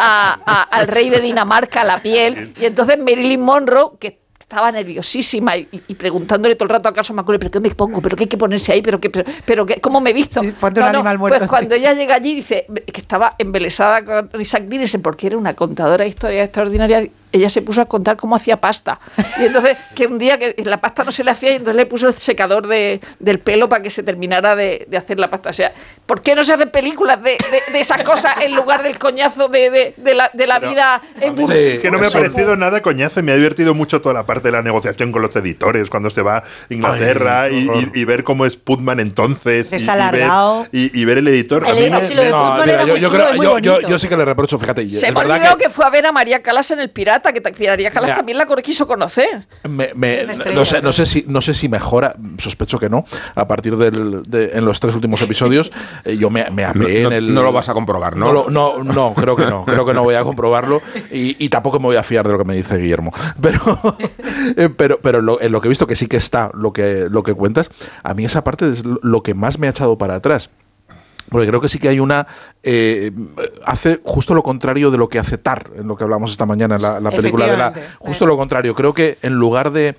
a- a- al rey de Dinamarca la piel. Y entonces Marilyn Monroe, que estaba nerviosísima y, y preguntándole todo el rato a Carson McCullers, ¿pero qué me pongo? ¿Pero qué hay que ponerse ahí? ¿Pero, qué, pero, pero qué- cómo me he visto? ponte un animal muerto Pues cuando ella llega allí, dice que estaba embelesada con Isaac Dinesen porque era una contadora de historias extraordinarias. Ella se puso a contar cómo hacía pasta. Y entonces, que un día que la pasta no se le hacía, y entonces le puso el secador de- del pelo para que se terminara de, de hacer la pasta. O sea, ¿por qué no se hacen películas de, de- de esas cosas en lugar del coñazo de, de- de la, de la vida en Sí, es que no me ha parecido nada coñazo, me ha divertido mucho toda la parte de la negociación con los editores cuando se va a Inglaterra Ay, y, y- y ver cómo es Putman entonces Está y ver, alargado. y, y ver el editor. Yo, sí que le reprocho, fíjate. Se me verdad olvidó que... fue a ver a María Calas en El Pirata, que ta- María Calas Ya. también la quiso conocer. Me- me- Una estrella, no, sé, ¿no? no sé si no sé si mejora, sospecho que no. A partir del, de, en los tres últimos episodios, eh, yo me, me apeé No- en el. no lo vas a comprobar, ¿no? No, lo- no, no, creo que no. Creo que no voy a comprobarlo y, y tampoco me voy a fiar de lo que me dice Guillermo. Pero, eh, pero, pero lo- en lo que he visto que sí que está lo que, lo que cuentas, a mí esa parte es lo que más me ha echado para atrás. Porque creo que sí que hay una. eh, hace justo lo contrario de lo que hace Tar, en lo que hablamos esta mañana en la, la película de la. Justo lo contrario. Creo que en lugar de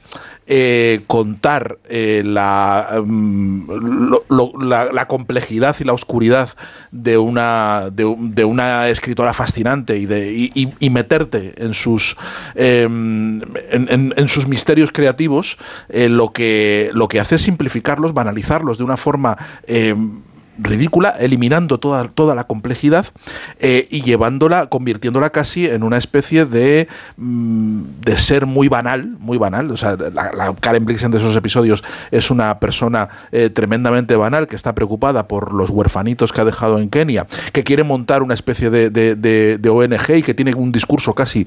eh, contar eh, la, mm, lo- lo- la, la complejidad y la oscuridad de una, de, un- de una escritora fascinante y, de, y, meterte en sus, eh, en, en- en sus misterios creativos, lo, que, lo que hace es simplificarlos, banalizarlos de una forma. Ridícula, eliminando toda, toda la complejidad eh, y llevándola, convirtiéndola casi en una especie de, mm, de ser muy banal, muy banal. O sea, la, Karen Blixen de esos episodios es una persona eh, tremendamente banal que está preocupada por los huerfanitos que ha dejado en Kenia, que quiere montar una especie de, de ONG y que tiene un discurso casi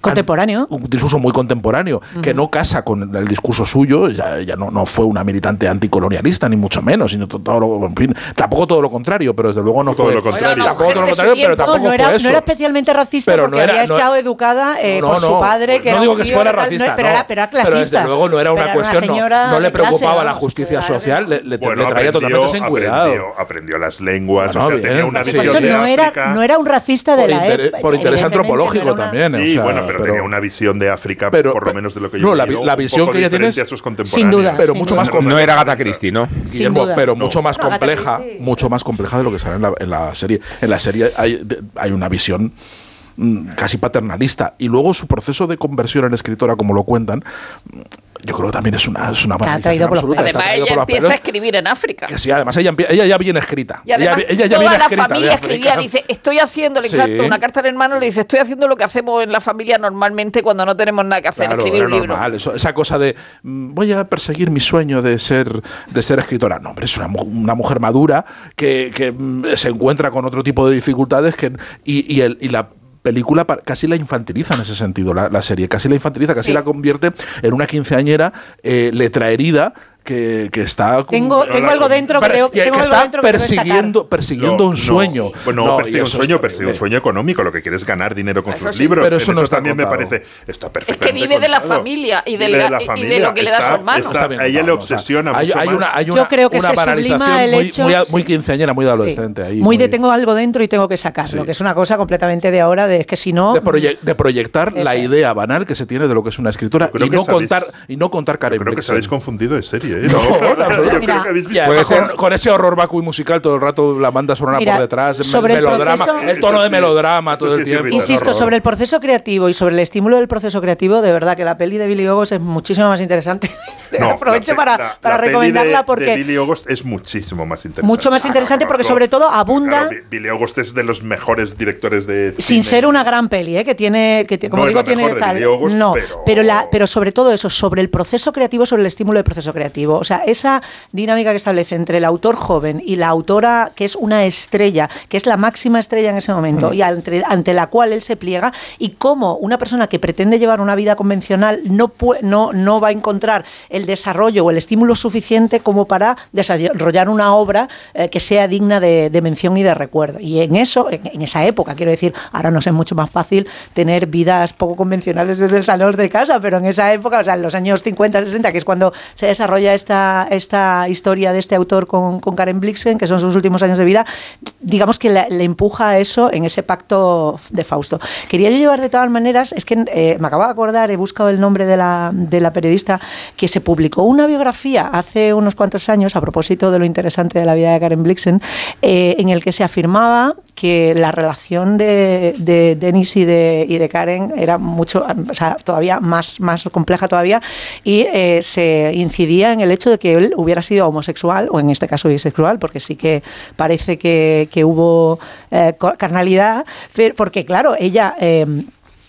Contemporáneo. Un discurso muy contemporáneo, que no casa con el discurso suyo, ya, no, no, fue una militante anticolonialista, ni mucho menos, sino todo lo, en fin, tampoco todo lo contrario, pero desde luego no todo fue. Lo contrario. Tampoco todo lo contrario, pero tampoco no era, fue eso. No era especialmente racista pero porque no era, había estado educada eh, por su padre, que No era digo que fuera tal, racista, pero, era, pero era clasista. Pero desde luego no era una cuestión, una no, le preocupaba clase, la justicia social, le, le, bueno, le traía aprendió, totalmente sin cuidado. Aprendió, aprendió las lenguas, o sea, tenía una visión de no era, África. no era un racista de la época. por interés antropológico también, Sí, bueno, pero, pero- tenía una visión de África, pero- por lo menos de lo que yo no, la, visión que ella tiene diferente es a sus contemporáneos. Sin duda, pero sin mucho duda. más No era Agatha Christie, ¿no? Guillermo, duda. pero mucho más compleja, mucho más compleja de lo que sale en la, en la serie. En la serie hay, de- hay una visión mm, casi paternalista y luego su proceso de conversión en escritora, como lo cuentan, yo creo que también es una, es una banalización absoluta. Además, traído ella por empieza pelos. a escribir en África. Que sí, además ella, ella ya viene escrita. Y además, ella, ella ya toda viene la familia escribía, dice, estoy haciendo, le Sí. encanta una carta al hermano, le dice, estoy haciendo lo que hacemos en la familia normalmente cuando no tenemos nada que hacer, Claro, escribir un libro. normal. Eso- esa cosa de mm, voy a perseguir mi sueño de ser, de ser escritora. No, hombre, es una, una mujer madura que, que, mm, se encuentra con otro tipo de dificultades que, y, y el, y la película casi la infantiliza en ese sentido, la, la serie, casi la infantiliza, casi Sí. la convierte en una quinceañera eh, letra herida que, que está Tengo, tengo algo dentro, per- creo que tengo algo está dentro que tengo que persiguiendo, persiguiendo No, un no. sueño. Bueno, No, persigue un eso es sueño, persigue un terrible. sueño económico. Lo que quiere es ganar dinero con Eso sus sí. libros. Pero eso En no está también me contado. parece. Está Es perfectamente que vive de la familia y de, la- la y de familia. lo que le da Está- su hermano. está- Está bien a ella le contado, o sea, obsesiona hay, mucho hay más. una, hay Yo una, creo que una se sublima banalización el muy, hecho- muy, sí. muy quinceañera, muy adolescente. ahí, Muy de tengo algo dentro y tengo que sacarlo, Sí. que es una cosa completamente de ahora, de es que si no... de, proye- de proyectar la Eso. idea banal que se tiene de lo que es una escritora y que no, contar, y no contar Creo que se habéis confundido de serie. ¿Eh? No, No, no, yo Mira, creo que habéis visto. Puede ser con, ese horror vacui musical todo el rato, la banda sonora Mira, por detrás, el sobre el melodrama, proceso- el tono de sí, melodrama todo sí el tiempo. irritante. Insisto, horror. sobre el proceso creativo y sobre el estímulo del proceso creativo, de verdad que la peli de Billy Ogos es muchísimo más interesante. No, Aprovecho la para, la- para la peli recomendarla de- porque De Billy August es muchísimo más interesante. mucho más Ah, interesante porque sobre todo abunda Claro, Billy August es de los mejores directores de sin cine. ser una gran peli, ¿eh? que tiene, que como No es digo, la tiene mejor de tal. No, pero- pero la, pero sobre todo eso, sobre el proceso creativo, sobre el estímulo del proceso creativo. O sea, esa dinámica que establece entre el autor joven y la autora que es una estrella, que es la máxima estrella en ese momento, y ante, ante la cual él se pliega, y cómo una persona que pretende llevar una vida convencional no, no, no va a encontrar el desarrollo o el estímulo suficiente como para desarrollar una obra eh, que sea digna de, de mención y de recuerdo. Y en eso, en, en esa época, quiero decir, ahora nos es mucho más fácil tener vidas poco convencionales desde el salón de casa, pero en esa época, o sea, en los años 50, 60, que es cuando se desarrolla esta, esta historia de este autor con, Karen Blixen, que son sus últimos años de vida, digamos que le, le empuja a eso en ese pacto de Fausto. Quería yo llevar de todas maneras, es que eh, me acabo de acordar, he buscado el nombre de la, de la periodista, que se publicó una biografía hace unos cuantos años, a propósito de lo interesante de la vida de Karen Blixen, eh, en el que se afirmaba que la relación de, de Denis y de, Karen era mucho, o sea, todavía más, más compleja todavía, y eh, se incidía en el hecho de que él hubiera sido homosexual, o en este caso bisexual, porque sí que parece que, que hubo eh, carnalidad, porque claro, ella... eh,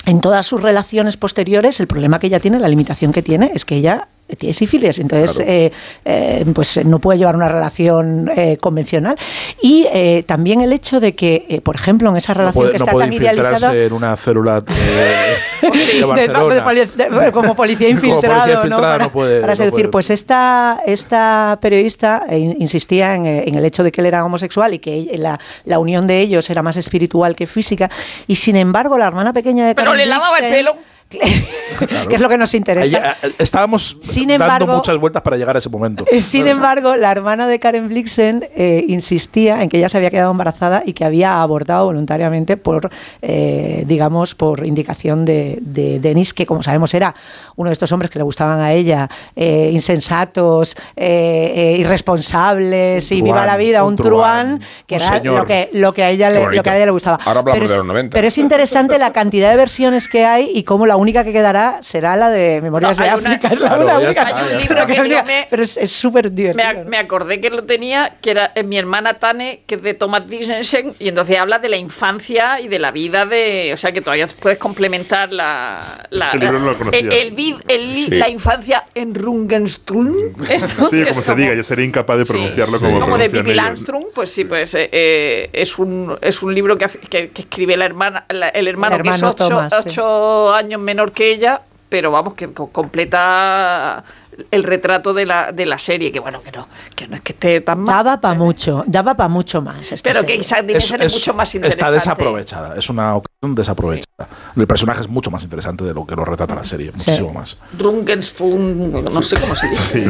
en todas sus relaciones posteriores, el problema que ella tiene, la limitación que tiene, es que ella tiene sífilis, entonces Claro. eh, eh, pues no puede llevar una relación eh, convencional. Y eh, también el hecho de que, eh, por ejemplo, en esa No relación puede, que no está puede tan idealizada... en una célula eh, de, de- Barcelona. de de- como policía Como infiltrado, policía ¿no? infiltrada para, no puede- para no seducir. puede. Pues esta, esta periodista eh, in- insistía en, eh, en el hecho de que él era homosexual y que la, la unión de ellos era más espiritual que física. Y sin embargo, la hermana pequeña de Pero Karen le lavaba el Blixen- pelo. que es lo que nos interesa. Ahí, eh, estábamos Sin dando embargo- muchas vueltas para llegar a ese momento. Eh, Sin embargo, la hermana de Karen Blixen eh, insistía en que ella se había quedado embarazada y que había abortado voluntariamente por, eh, digamos, por indicación de, de Denis, que como sabemos era uno de estos hombres que le gustaban a ella, eh, insensatos, eh, eh, irresponsables y truán, viva la vida, un un truán, truán, que un era señor. lo que, lo que a ella le, lo que a ella le gustaba. Ahora hablamos pero de es, los 90. Pero es interesante la cantidad de versiones que hay y cómo la única que quedará será la de Memorias de África. es la única. Hay un libro que yo me, pero es súper divertido. Me, acordé que lo tenía, que era mi hermana Tane, que es de Thomas Dickinson, y entonces habla de la infancia y de la vida de, o sea que todavía puedes complementar la, la el libro no lo conocía. el, el, la infancia en Rungenstrun. Esto, sí, como se diga, yo sería incapaz de pronunciarlo sí, como como de Pippi Landström, pues sí, pues eh, eh, es un es un libro que, que, que escribe la hermana el hermano, que es ocho, años menor que ella, pero vamos, que completa el retrato de la, de la serie, que bueno, que no, que no es que esté tan mal. Daba para mucho, daba para mucho más. pero que Isaac es, es, mucho más interesante. Está desaprovechada, es una ocasión desaprovechada. El personaje es mucho más interesante de lo que lo retrata la serie, muchísimo más. Rungenfund, no sé cómo se dice. Sí,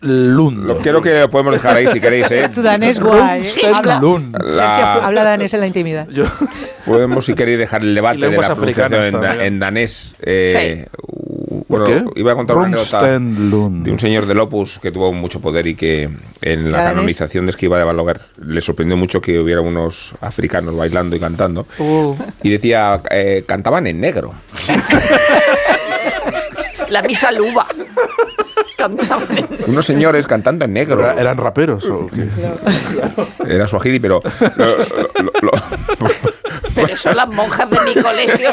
Lund. Creo que lo podemos dejar ahí si queréis. ¿eh? Tu danés guay. Habla, habla danés en la intimidad. podemos, si queréis, dejar el debate de la pronunciación en, en, danés. Eh, bueno, iba a contar una anécdota de un señor del Opus que tuvo mucho poder y que en la canonización de Esquiva de Balogar le sorprendió mucho que hubiera unos africanos bailando y cantando. Uh. Y decía, eh, cantaban en negro. la misa luba. Unos señores cantando en negro. ¿Eran raperos o qué? Era suajidi, pero... pero son las monjas de mi colegio.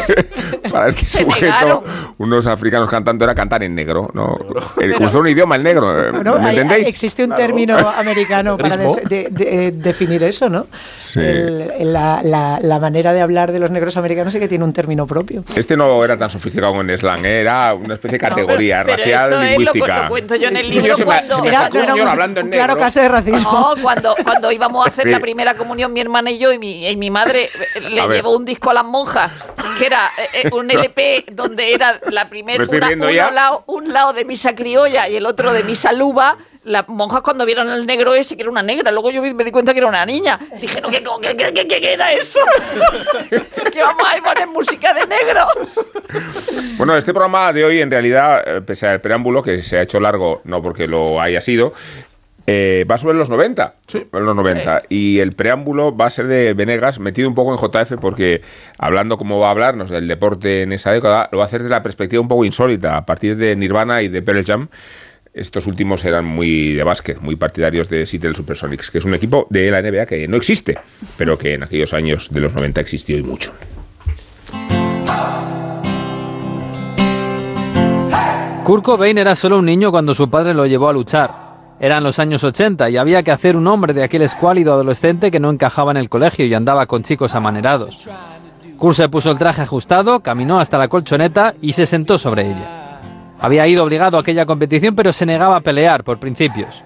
Para este sujeto, unos africanos cantando era cantar en negro, ¿no? Eh, como un idioma el negro, eh, ¿me entendéis? existe un término americano para eh, definir eso, ¿no? Sí. la, manera de hablar de los negros americanos sí que tiene un término propio. Este no era tan sofisticado en slang, era una especie de categoría racial lingüística. lo, cuento yo en el libro cuando... era, un, hablando en claro caso de racismo. No, cuando, cuando íbamos a hacer la primera comunión, mi hermana y yo, y mi, y mi madre le llevó un disco a las monjas, que era un LP donde era la primera, un, lado, un lado de misa criolla y el otro de misa luba, las monjas cuando vieron el negro ese, que era una negra, luego yo me di cuenta que era una niña. Dije, no, ¿qué, qué, qué, qué era eso? que vamos a poner música de negros. bueno, este programa de hoy, en realidad, eh, pese al preámbulo, que se ha hecho largo, no porque lo haya sido, eh, va sobre los 90. Sí. los 90. Y el preámbulo va a ser de Venegas, metido un poco en JF, porque hablando como va a hablarnos del deporte en esa década, lo va a hacer desde la perspectiva un poco insólita, a partir de Nirvana y de Pearl Jam. Estos últimos eran muy de básquet, muy partidarios de Seattle Supersonics, que es un equipo de la NBA que no existe, pero que en aquellos años de los 90 existió y mucho. Kurt Cobain era solo un niño cuando su padre lo llevó a luchar. Eran los años 80 y había que hacer un hombre de aquel escuálido adolescente que no encajaba en el colegio y andaba con chicos amanerados. Kurt se puso el traje ajustado, caminó hasta la colchoneta y se sentó sobre ella. Había ido obligado a aquella competición pero se negaba a pelear por principios.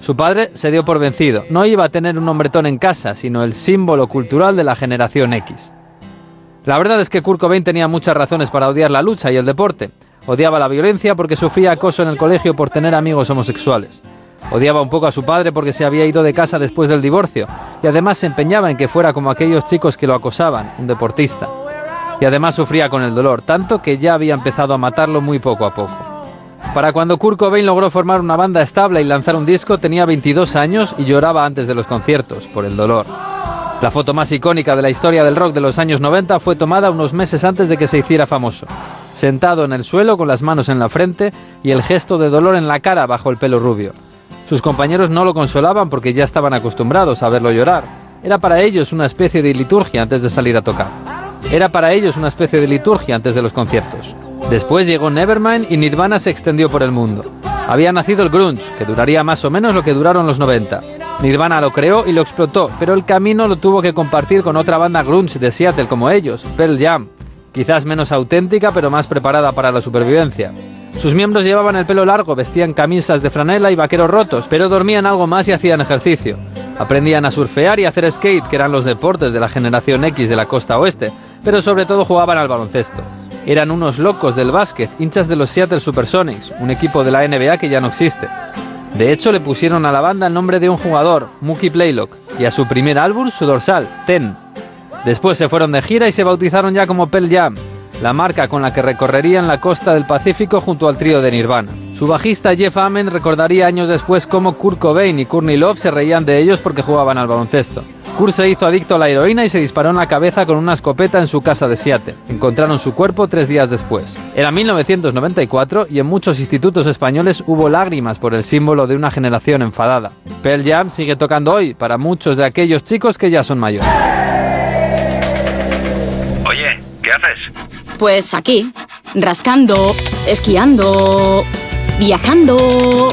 Su padre se dio por vencido. No iba a tener un hombretón en casa, sino el símbolo cultural de la generación X. La verdad es que Kurt Cobain tenía muchas razones para odiar la lucha y el deporte. Odiaba la violencia porque sufría acoso en el colegio por tener amigos homosexuales. Odiaba un poco a su padre porque se había ido de casa después del divorcio y además se empeñaba en que fuera como aquellos chicos que lo acosaban, un deportista. Y además sufría con el dolor, tanto que ya había empezado a matarlo muy poco a poco. Para cuando Kurt Cobain logró formar una banda estable y lanzar un disco tenía 22 años y lloraba antes de los conciertos, por el dolor. La foto más icónica de la historia del rock de los años 90 fue tomada unos meses antes de que se hiciera famoso, sentado en el suelo con las manos en la frente y el gesto de dolor en la cara bajo el pelo rubio. Sus compañeros no lo consolaban porque ya estaban acostumbrados a verlo llorar. Era para ellos una especie de liturgia antes de salir a tocar. Era para ellos una especie de liturgia antes de los conciertos. Después llegó Nevermind y Nirvana se extendió por el mundo. Había nacido el grunge, que duraría más o menos lo que duraron los 90. Nirvana lo creó y lo explotó, pero el camino lo tuvo que compartir con otra banda grunge de Seattle como ellos, Pearl Jam, quizás menos auténtica pero más preparada para la supervivencia. Sus miembros llevaban el pelo largo, vestían camisas de franela y vaqueros rotos, pero dormían algo más y hacían ejercicio. Aprendían a surfear y hacer skate, que eran los deportes de la generación X de la costa oeste, pero sobre todo jugaban al baloncesto. Eran unos locos del básquet, hinchas de los Seattle Supersonics, un equipo de la NBA que ya no existe. De hecho, le pusieron a la banda el nombre de un jugador, Mookie Playlock, y a su primer álbum su dorsal, Ten. Después se fueron de gira y se bautizaron ya como Pearl Jam, la marca con la que recorrerían la costa del Pacífico junto al trío de Nirvana. Su bajista Jeff Amen recordaría años después cómo Kurt Cobain y Courtney Love se reían de ellos porque jugaban al baloncesto. Kurt se hizo adicto a la heroína y se disparó en la cabeza con una escopeta en su casa de Seattle. Encontraron su cuerpo tres días después. Era 1994 y en muchos institutos españoles hubo lágrimas por el símbolo de una generación enfadada. Pearl Jam sigue tocando hoy para muchos de aquellos chicos que ya son mayores. Oye, ¿qué haces? Pues aquí, rascando, esquiando, viajando,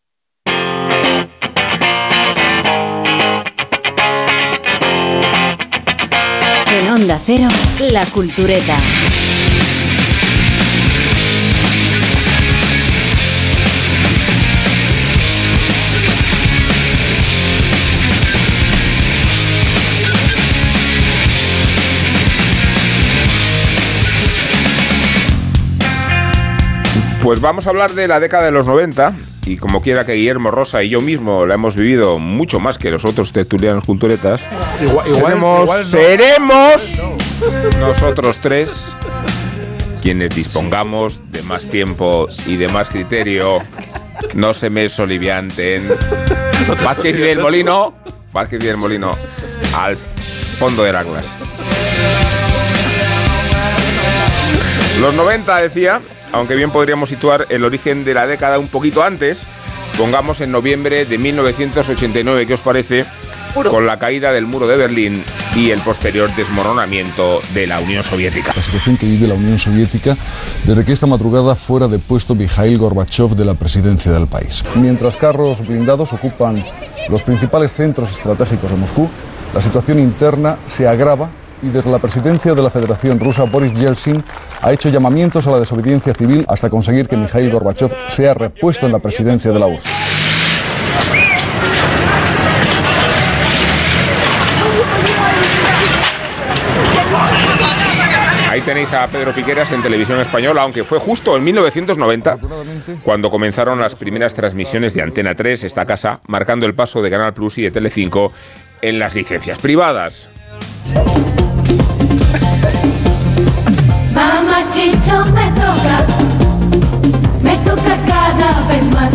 En Onda Cero, La Cultureta. Pues vamos a hablar de la década de los 90 y como quiera que Guillermo Rosa y yo mismo la hemos vivido mucho más que los otros tertulianos culturetas, Igual- igual- seremos, igual no. seremos nosotros tres quienes dispongamos de más tiempo y de más criterio. No se me solivianten. Vázquez y del Molino, Vázquez y del Molino, al fondo de la clase. Los 90, decía, aunque bien podríamos situar el origen de la década un poquito antes, pongamos en noviembre de 1989, ¿qué os parece? Con la caída del muro de Berlín y el posterior desmoronamiento de la Unión Soviética. La situación que vive la Unión Soviética desde que esta madrugada fuera depuesto Mikhail Gorbachev de la presidencia del país. Mientras carros blindados ocupan los principales centros estratégicos de Moscú, la situación interna se agrava y desde la presidencia de la Federación Rusa Boris Yeltsin ha hecho llamamientos a la desobediencia civil hasta conseguir que Mikhail Gorbachev sea repuesto en la presidencia de la URSS. Ahí tenéis a Pedro Piqueras en televisión española, aunque fue justo en 1990 cuando comenzaron las primeras transmisiones de Antena 3, esta casa, marcando el paso de Canal Plus y de Telecinco en las licencias privadas. Mamá Chicho me toca, me toca cada vez más.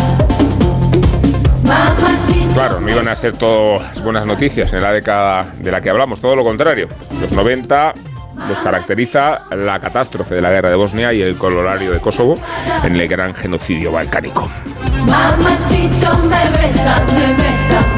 Mamá Chicho. Claro, no iban a ser todas buenas noticias en la década de la que hablamos, todo lo contrario. Los 90 los caracteriza la catástrofe de la guerra de Bosnia y el colorario de Kosovo en el gran genocidio balcánico. Mamá Chicho me besa, me besa, me besa.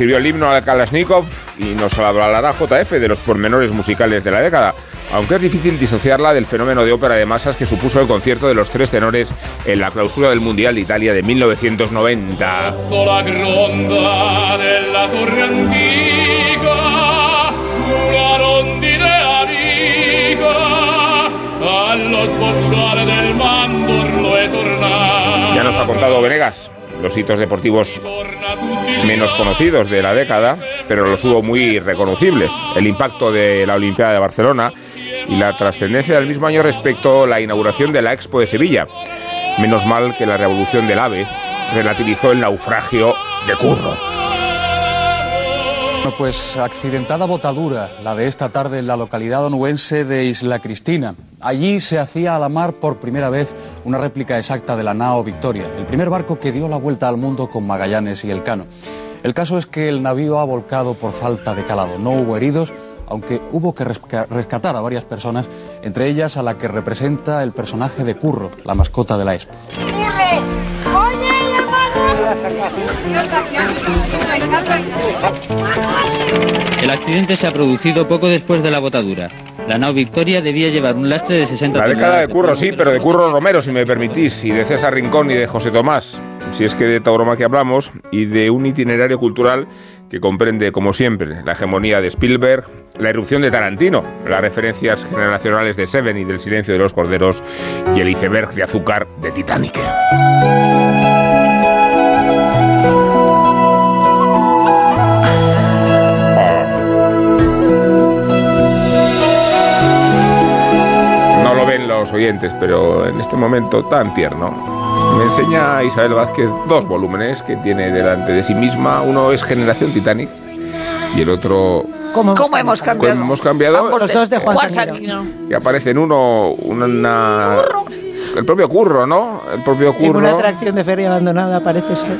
Escribió el himno al Kalashnikov y nos hablará JF de los pormenores musicales de la década, aunque es difícil disociarla del fenómeno de ópera de masas que supuso el concierto de los tres tenores en la clausura del Mundial de Italia de 1990. la gronda della torre antica, una rondine amica, allo sbocciare del mandorlo è tornata. Ya nos ha contado Venegas los hitos deportivos menos conocidos de la década, pero los hubo muy reconocibles. El impacto de la Olimpiada de Barcelona y la trascendencia del mismo año respecto a la inauguración de la Expo de Sevilla. Menos mal que la revolución del AVE relativizó el naufragio de Curro. Bueno, pues accidentada botadura, la de esta tarde en la localidad onubense de Isla Cristina. Allí se hacía a la mar por primera vez una réplica exacta de la nao Victoria, el primer barco que dio la vuelta al mundo con Magallanes y Elcano. El caso es que el navío ha volcado por falta de calado. No hubo heridos, aunque hubo que rescatar a varias personas, entre ellas a la que representa el personaje de Curro, la mascota de la Expo. El accidente se ha producido poco después de la botadura. La nao Victoria debía llevar un lastre de 60 La década de Curro, sí, pero de Curro Romero, si me permitís, y de César Rincón y de José Tomás, si es que de tauromaquia hablamos, y de un itinerario cultural que comprende, como siempre, la hegemonía de Spielberg, la erupción de Tarantino, las referencias generacionales de Seven y del silencio de los corderos, y el iceberg de azúcar de Titanic. Los oyentes, pero en este momento tan tierno, me enseña Isabel Vázquez dos volúmenes que tiene delante de sí misma. Uno es Generación Titanic y el otro... ¿Cómo hemos, cambiado? ¿Cómo hemos cambiado? Los dos de Juan, Sanguino. Y aparece en uno una... El propio Curro, ¿no? El propio Curro. En una atracción de feria abandonada parece ser.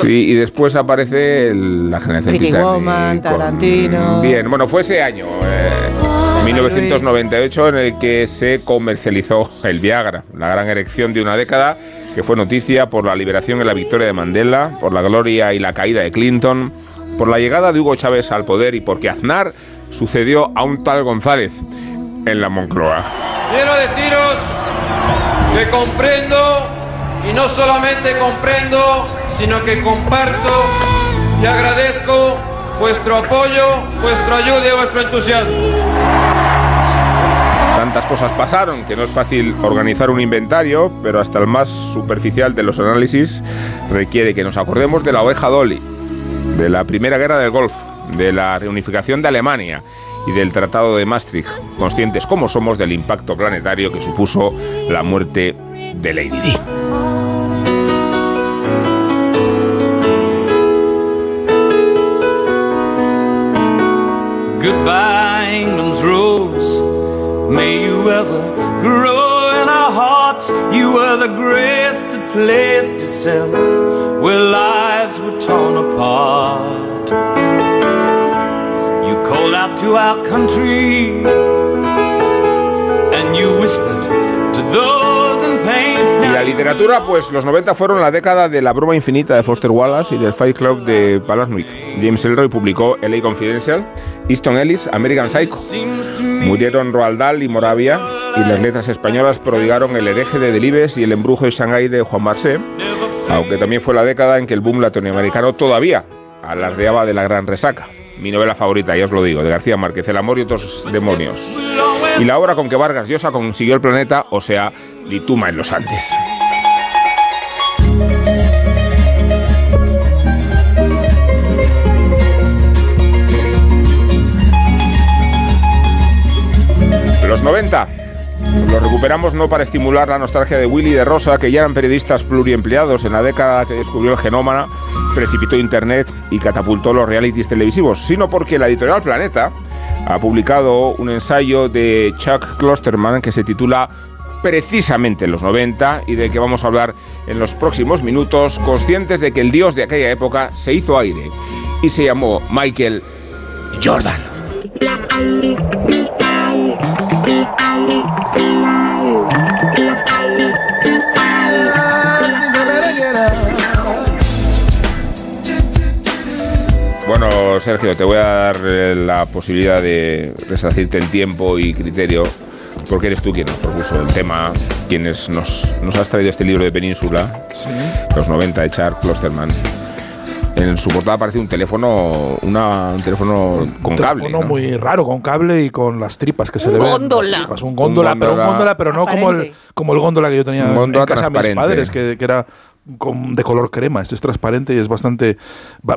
Sí, y después aparece el- la generación Pretty Titanic. Woman, con- Tarantino. Bien, bueno, fue ese año, eh, 1998, en el que se comercializó el Viagra, la gran erección de una década que fue noticia por la liberación y la victoria de Mandela, por la gloria y la caída de Clinton, por la llegada de Hugo Chávez al poder y porque Aznar sucedió a un tal González en la Moncloa. Quiero deciros que comprendo y no solamente comprendo, sino que comparto y agradezco vuestro apoyo, vuestra ayuda y vuestro entusiasmo. Tantas cosas pasaron que no es fácil organizar un inventario, pero hasta el más superficial de los análisis requiere que nos acordemos de la oveja Dolly, de la Primera Guerra del Golfo, de la reunificación de Alemania y del Tratado de Maastricht, conscientes como somos del impacto planetario que supuso la muerte de Lady Di. Goodbye, England's rose. May you ever grow in our hearts. You were the grace that placed itself where lives were torn apart. You called out to our country and you whispered la literatura, pues los 90 fueron la década de la broma infinita de Foster Wallace y del Fight Club de Palahniuk. James Ellroy publicó LA Confidential, Easton Ellis, American Psycho. Murieron Roald Dahl y Moravia y las letras españolas prodigaron El hereje de Delibes y El embrujo de Shanghái de Juan Marsé, aunque también fue la década en que el boom latinoamericano todavía alardeaba de la gran resaca. Mi novela favorita, ya os lo digo, de García Márquez, El amor y otros demonios. Y la obra con que Vargas Llosa consiguió el planeta, o sea, Lituma en los Andes. Los 90. Los recuperamos no para estimular la nostalgia de Willy y de Rosa, que ya eran periodistas pluriempleados en la década que descubrió el genómana, precipitó Internet y catapultó los realities televisivos, sino porque la editorial Planeta ha publicado un ensayo de Chuck Klosterman que se titula precisamente en los 90 y de que vamos a hablar en los próximos minutos, conscientes de que el dios de aquella época se hizo aire y se llamó Michael Jordan. Bueno, Sergio, te voy a dar eh, la posibilidad de resarcirte en tiempo y criterio, porque eres tú quien nos propuso el tema, quienes nos, nos has traído este libro de Península, los 90 de Charles Klosterman. En su portada aparece un teléfono, una- un teléfono con cable. teléfono ¿no? muy raro, con cable y con las tripas que se Un le ven. góndola. tripas, Un góndola, Un pero un góndola góndola, pero no como el, como el góndola que yo tenía Un en góndola casa de mis transparente. padres, que, que era de color crema, este es transparente y es bastante...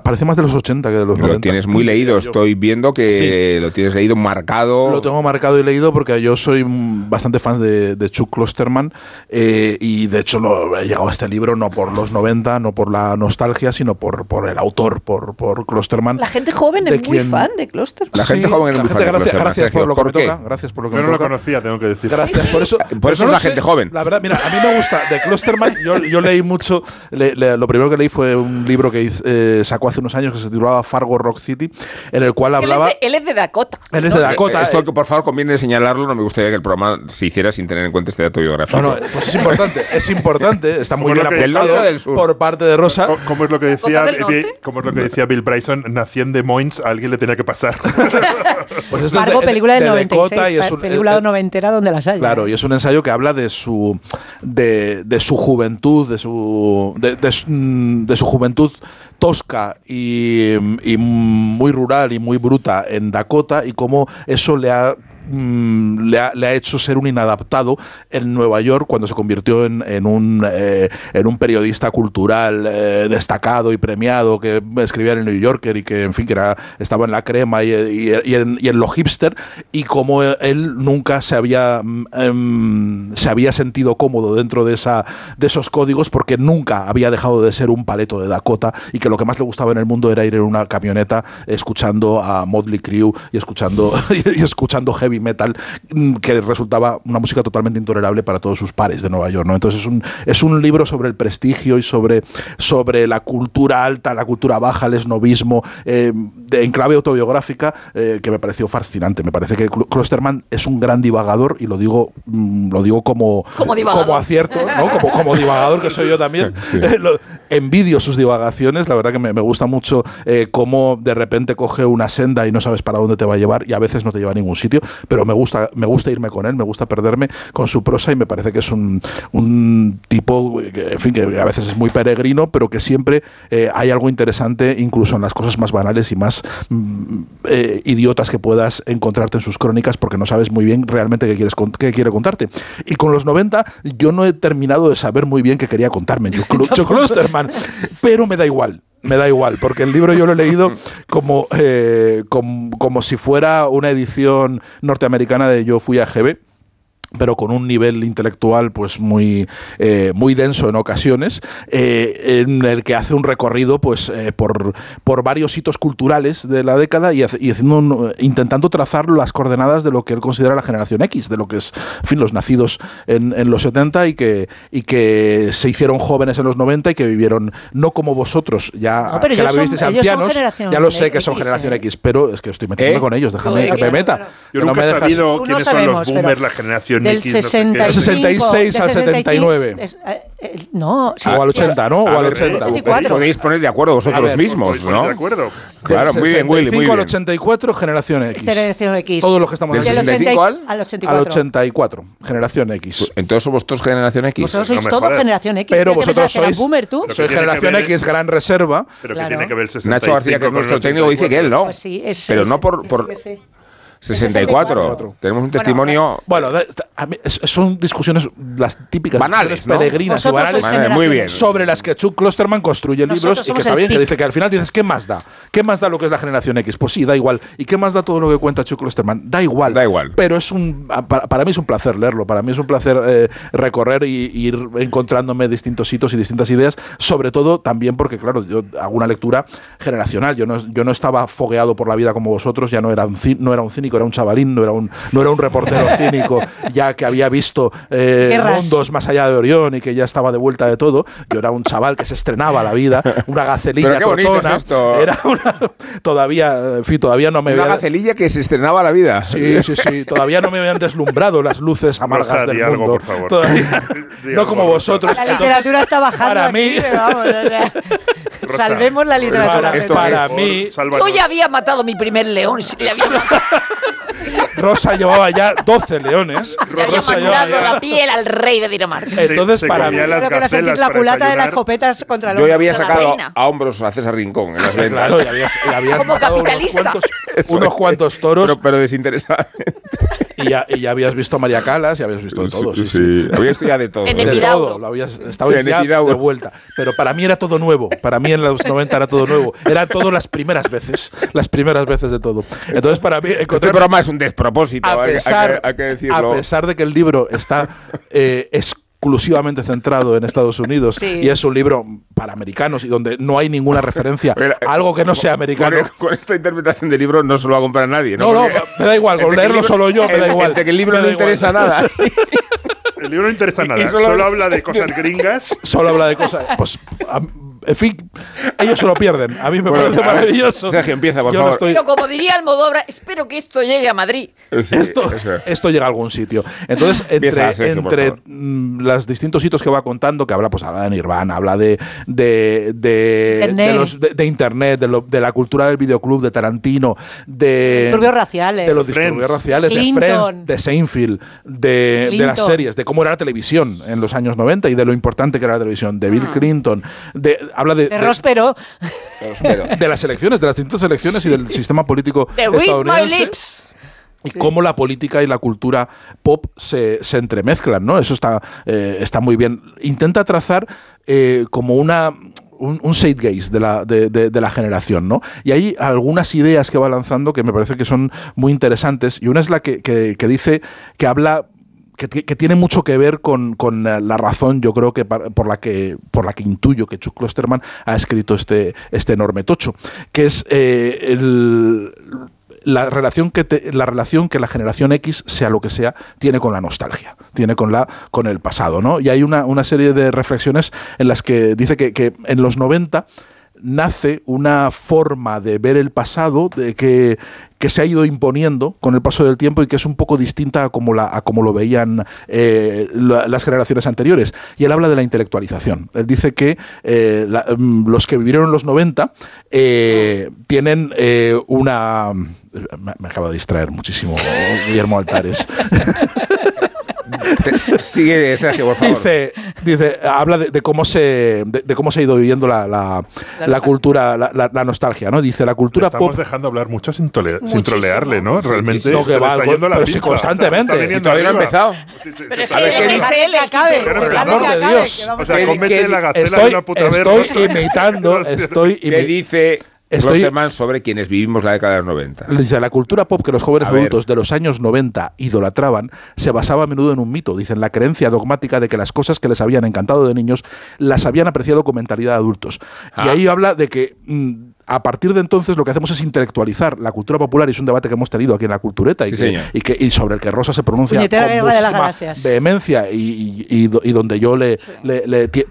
Parece más de los 80 que de los 90. Lo tienes muy leído, estoy viendo que lo tienes leído marcado. Lo tengo marcado y leído porque yo soy bastante fan de, Chuck Klosterman eh, y de hecho lo, he llegado a este libro no por los 90, no por la nostalgia, sino por, por el autor, por, por Klosterman. La gente joven es muy fan de Klosterman. La gente joven es muy fan de gracias, gracias por lo que me toca. Gracias por lo que yo me no toca. lo conocía, tengo que decir. Gracias, por eso, por eso es la gente joven. La verdad, mira, a mí me gusta de Klosterman, yo, yo leí mucho, lo primero que leí fue un libro que eh, sacó hace unos años que se titulaba Fargo Rock City, en el cual hablaba... Él es de, Dakota. Él es de Dakota. Esto, eh. que por favor, conviene señalarlo, no me gustaría que el programa se hiciera sin tener en cuenta este dato biográfico. No, no, pues es importante, es importante, está muy bien apuntado por parte de Rosa. ¿Cómo es lo que decía, como es lo que decía Bill Bryson? Nací en Des Moines, a alguien le tenía que pasar. pues eso Fargo, es de, película del de 96, y es un, película eh, noventera donde las hay. Claro, y es un ensayo que habla de su, de, de su juventud, de su, de, de, de su juventud tosca y, y, muy rural y muy bruta en Dakota y cómo eso le ha Mm, le, ha, hecho ser un inadaptado en Nueva York cuando se convirtió en, eh, un periodista cultural eh, destacado y premiado que escribía en el New Yorker y que, en fin, que era, estaba en la crema y, en, y lo hipster. Y como él nunca se había, mm, em, se había sentido cómodo dentro de, esa, de esos códigos porque nunca había dejado de ser un paleto de Dakota y que lo que más le gustaba en el mundo era ir en una camioneta escuchando a Motley Crue y escuchando, y escuchando heavy metal mm, que resultaba una música totalmente intolerable para todos sus pares de Nueva York. ¿no? Entonces es un, es un libro sobre el prestigio y sobre, sobre la cultura alta, la cultura baja, el esnovismo, eh, de, en clave autobiográfica, eh, que me pareció fascinante. Me parece que Klosterman es un gran divagador y lo digo, mm, lo digo como, como, acierto, ¿no? como, como divagador que soy yo también. envidio sus divagaciones, la verdad que me, me gusta mucho eh, cómo de repente coge una senda y no sabes para dónde te va a llevar y a veces no te lleva a ningún sitio pero me gusta, me gusta irme con él, me gusta perderme con su prosa y me parece que es un, un tipo, que, en fin, que a veces es muy peregrino, pero que siempre eh, hay algo interesante, incluso en las cosas más banales y más mm, eh, idiotas que puedas encontrarte en sus crónicas, porque no sabes muy bien realmente qué, quieres, qué quiere contarte. Y con los 90 yo no he terminado de saber muy bien qué quería contarme Chuck Klosterman, pero me da igual me da igual, porque el libro yo lo he leído como, eh, como, como, si fuera una edición norteamericana de Yo fui a GB pero con un nivel intelectual pues muy, eh, muy denso en ocasiones, eh, en el que hace un recorrido pues eh, por, por varios hitos culturales de la década y, haciendo intentando trazar las coordenadas de lo que él considera la generación X, de lo que es, en fin, los nacidos en, en, los 70 y que, y que se hicieron jóvenes en los 90 y que vivieron no como vosotros, ya que la vivisteis ancianos, ya lo sé que son generación X, pero es que estoy metiendo con ellos, déjame que me meta. Yo nunca he sabido quiénes son los boomers, la generación del 66 al 79. no, o al 80, ¿no? O al 80. Podéis poner de acuerdo vosotros mismos, ¿no? De acuerdo. Claro, muy bien, Willy. Muy bien. al 84, generación X. Generación X. Todos los que estamos ¿Del 65 al? Al 84. Al 84, generación X. Entonces somos todos generación X. Vosotros sois todos generación X. Pero vosotros sois. Boomer, tú? Sois generación X, gran reserva. Pero que tiene que ver el 65 Nacho García, que es nuestro técnico, dice que él no. Pues sí, es. Pero no por. 64. Tenemos un testimonio. Bueno, son discusiones las típicas banales, peregrinas y banales muy bien. sobre las que Chuck Klosterman construye libros y que está bien, que dice que al final dices, ¿qué más da? ¿Qué más da lo que es la generación X? Pues sí, da igual. ¿Y qué más da todo lo que cuenta Chuck Klosterman? Da igual. Da igual. Pero es un para, mí es un placer leerlo, para mí es un placer eh, recorrer y, ir encontrándome distintos hitos y distintas ideas, sobre todo también porque, claro, yo hago una lectura generacional. Yo no, yo no estaba fogueado por la vida como vosotros, ya no era un, no era un cínico era un chavalín, no era un, no era un reportero cínico ya que había visto eh, mundos más allá de Orión y que ya estaba de vuelta de todo. Yo era un chaval que se estrenaba la vida, una gacelilla trotona. Era una, todavía, en fin, todavía no me Una gacelilla que se estrenaba la vida. Sí, sí, sí. Todavía no me habían deslumbrado las luces amargas del mundo. por favor. no como vosotros. La literatura está bajando. Para mí. salvemos la literatura. Para, para mí. Yo ya había matado mi primer león. Le había matado. Rosa llevaba ya 12 leones. Rosa había mandado la piel al rey de Dinamarca. Entonces, para mí. Creo que era la culata de las copetas contra Yo ya había sacado a hombros a César Rincón en las ventas. Claro, ya habías, ya habías Como capitalista. Unos cuantos, unos cuantos toros. Pero, pero desinteresadamente. Y, ya, y, ya, habías visto a María Calas y habías visto de todo. Sí, sí. Habías visto ya de todo. de todo. Lo habías, estabas ya de vuelta. Pero para mí era todo nuevo. Para mí en los 90 era todo nuevo. Eran todas las primeras veces. Las primeras veces de todo. Entonces para mí... Este programa es un despropósito, a pesar, hay, que, decirlo. A pesar de que el libro está eh, exclusivamente centrado en Estados Unidos y es un libro para americanos y donde no hay ninguna referencia a algo que no sea americano. Con, esta interpretación del libro no se lo va a comprar nadie. No, no, me da igual, con leerlo solo yo me da igual. De que el libro no interesa nada. El libro no interesa nada, solo, habla de cosas gringas. Solo habla de cosas. Pues en fin, ellos se lo pierden. A mí me parece maravilloso. Sergio, empieza, por favor. Pero como diría Almodóvar, espero que esto llegue a Madrid. esto, esto llega a algún sitio. Entonces, entre, entre mm, los distintos hitos que va contando, que habla, pues habla de Nirvana, habla de, de, de, los, de Internet, de, la cultura del videoclub, de Tarantino, de, disturbios raciales. de los disturbios raciales, de Friends, de Seinfeld, de, las series, de cómo era la televisión en los años 90 y de lo importante que era la televisión, de Bill ah. Clinton, de habla de. De, Rospero. De las elecciones, de las distintas elecciones y del sistema político estadounidense. Y cómo la política y la cultura pop se, entremezclan, ¿no? Eso está, eh, está muy bien. Intenta trazar eh, como una un, un de la, de, la generación, ¿no? Y hay algunas ideas que va lanzando que me parece que son muy interesantes. Y una es la que, que dice que habla que, tiene mucho que ver con, eh, la razón, yo creo que por la que por la que intuyo que Chuck Klosterman ha escrito este, este enorme tocho, que es eh, la relación que la relación que la generación X sea lo que sea tiene con la nostalgia tiene con la con el pasado no y hay una, una serie de reflexiones en las que dice que, que en los 90 nace una forma de ver el pasado de que, se ha ido imponiendo con el paso del tiempo y que es un poco distinta a como, la, como lo veían eh, las generaciones anteriores. Y él habla de la intelectualización. Él dice que eh, mm, los que vivieron en los 90 eh, tienen una... Me, me acabo de distraer muchísimo, Guillermo Altares. sigue, Sergio, por favor. Dice, dice habla de, cómo se, de, cómo se ha ido viviendo la, la, cultura, la, nostalgia, ¿no? Dice, la cultura estamos dejando hablar mucho sin, sin trolearle, ¿no? Realmente no, que va, pero sí, constantemente. Si todavía no ha empezado. Pero es que ¿qué dice le acabe. Por el amor de Dios. O sea, comete la gacela estoy, de una puta Estoy imitando, estoy... ¿Qué dice Estoy, sobre quienes vivimos la década de los 90. Dice, la cultura pop que los jóvenes adultos de los años 90 idolatraban se basaba a menudo en un mito, dicen, la creencia dogmática de que las cosas que les habían encantado de niños las habían apreciado con mentalidad de adultos. Y ah. ahí habla de que... Mm, a partir de entonces lo que hacemos es intelectualizar la cultura popular y es un debate que hemos tenido aquí en la cultureta y, que, y, sobre el que Rosa se pronuncia con muchísima vehemencia y, donde yo le,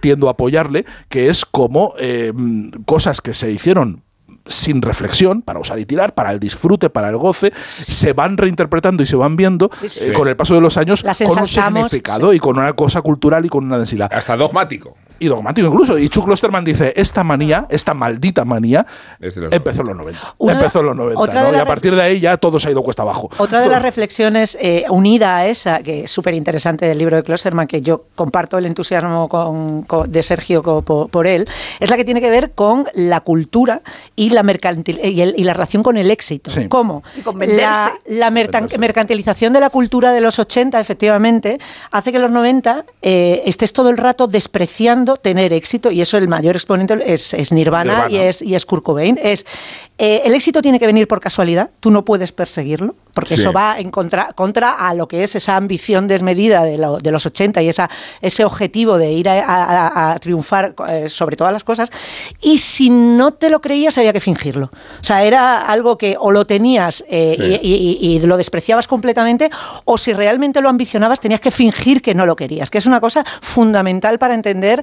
tiendo a apoyarle, que es como eh, mm, cosas que se hicieron sin reflexión, para usar y tirar, para el disfrute, para el goce, se van reinterpretando y se van viendo eh, con el paso de los años con un significado y con una cosa cultural y con una densidad. Hasta dogmático y dogmático incluso. Y Chuck Klosterman dice, esta manía, esta maldita manía, empezó en los 90. empezó en los 90, Y a partir de ahí ya todo se ha ido cuesta abajo. Otra de las reflexiones eh, unida a esa, que es súper interesante del libro de Klosterman, que yo comparto el entusiasmo de Sergio por, él, es la que tiene que ver con la cultura y la, mercantil, y, la relación con el éxito. ¿Cómo? la, mercantilización de la cultura de los 80, efectivamente, hace que en los 90 eh, estés todo el rato despreciando tener éxito, y eso el mayor exponente es, Nirvana, Y, es, y es Kurt Cobain, es eh, el éxito tiene que venir por casualidad, tú no puedes perseguirlo, porque eso va en contra, contra a lo que es esa ambición desmedida de, de los 80 y esa, ese objetivo de ir a, triunfar eh, sobre todas las cosas, y si no te lo creías había que fingirlo. O sea, era algo que o lo tenías eh, y, lo despreciabas completamente, o si realmente lo ambicionabas tenías que fingir que no lo querías, que es una cosa fundamental para entender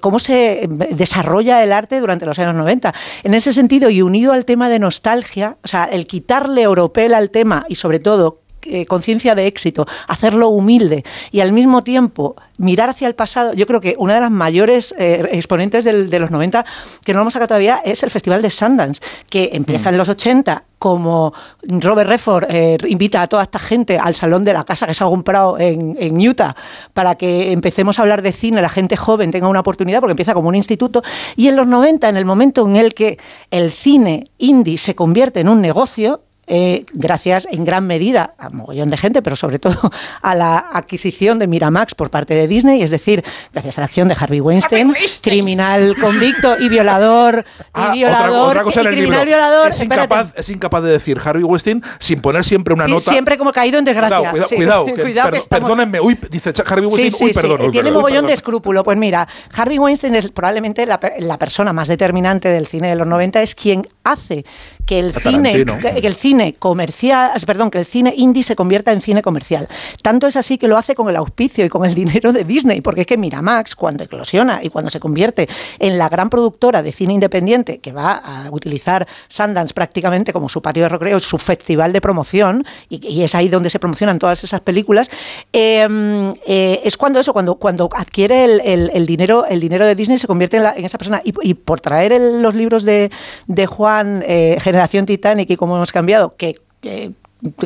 cómo se desarrolla el arte durante los años 90. En ese sentido, y unido al tema de nostalgia, o sea, el quitarle europel al tema y sobre todo eh, conciencia de éxito, hacerlo humilde y al mismo tiempo mirar hacia el pasado, yo creo que una de las mayores eh, exponentes de los 90 que no hemos sacado todavía es el Festival de Sundance, que empieza en los 80 como Robert Redford eh, invita a toda esta gente al salón de la casa que se ha comprado en, en, Utah para que empecemos a hablar de cine, la gente joven tenga una oportunidad porque empieza como un instituto. Y en los 90, en el momento en el que el cine indie se convierte en un negocio, eh, gracias en gran medida a un mogollón de gente, pero sobre todo a la adquisición de Miramax por parte de Disney, es decir, gracias a la acción de Harvey Weinstein, criminal convicto y violador, y Ah, violador, otra, otra cosa y en el criminal libro. violador. es, incapaz, es incapaz de decir Harvey Weinstein sin poner siempre una Sí, nota. Siempre como caído en desgracia. Cuidado, cuidado, sí. cuidado, que Cuidado que per- estamos- Perdónenme, uy, dice Harvey Weinstein, Sí, sí, uy, sí, perdón. uy, tiene perdón, mogollón perdón. de escrúpulo. Pues mira, Harvey Weinstein es probablemente la persona más determinante del cine de los 90, es quien hace que el cine, que, que el cine comercial, perdón, que el cine indie se convierta en cine comercial. Tanto es así que lo hace con el auspicio y con el dinero de Disney, porque es que Miramax, cuando eclosiona y cuando se convierte en la gran productora de cine independiente que va a utilizar Sundance prácticamente como su patio de recreo, su festival de promoción, y, y es ahí donde se promocionan todas esas películas, eh, eh, es cuando eso, cuando, cuando adquiere el, el- el dinero, el dinero de Disney se convierte en, la- en esa persona. Y, y por traer el- los libros de, de Juan, eh, Generación Titanic y cómo hemos cambiado, que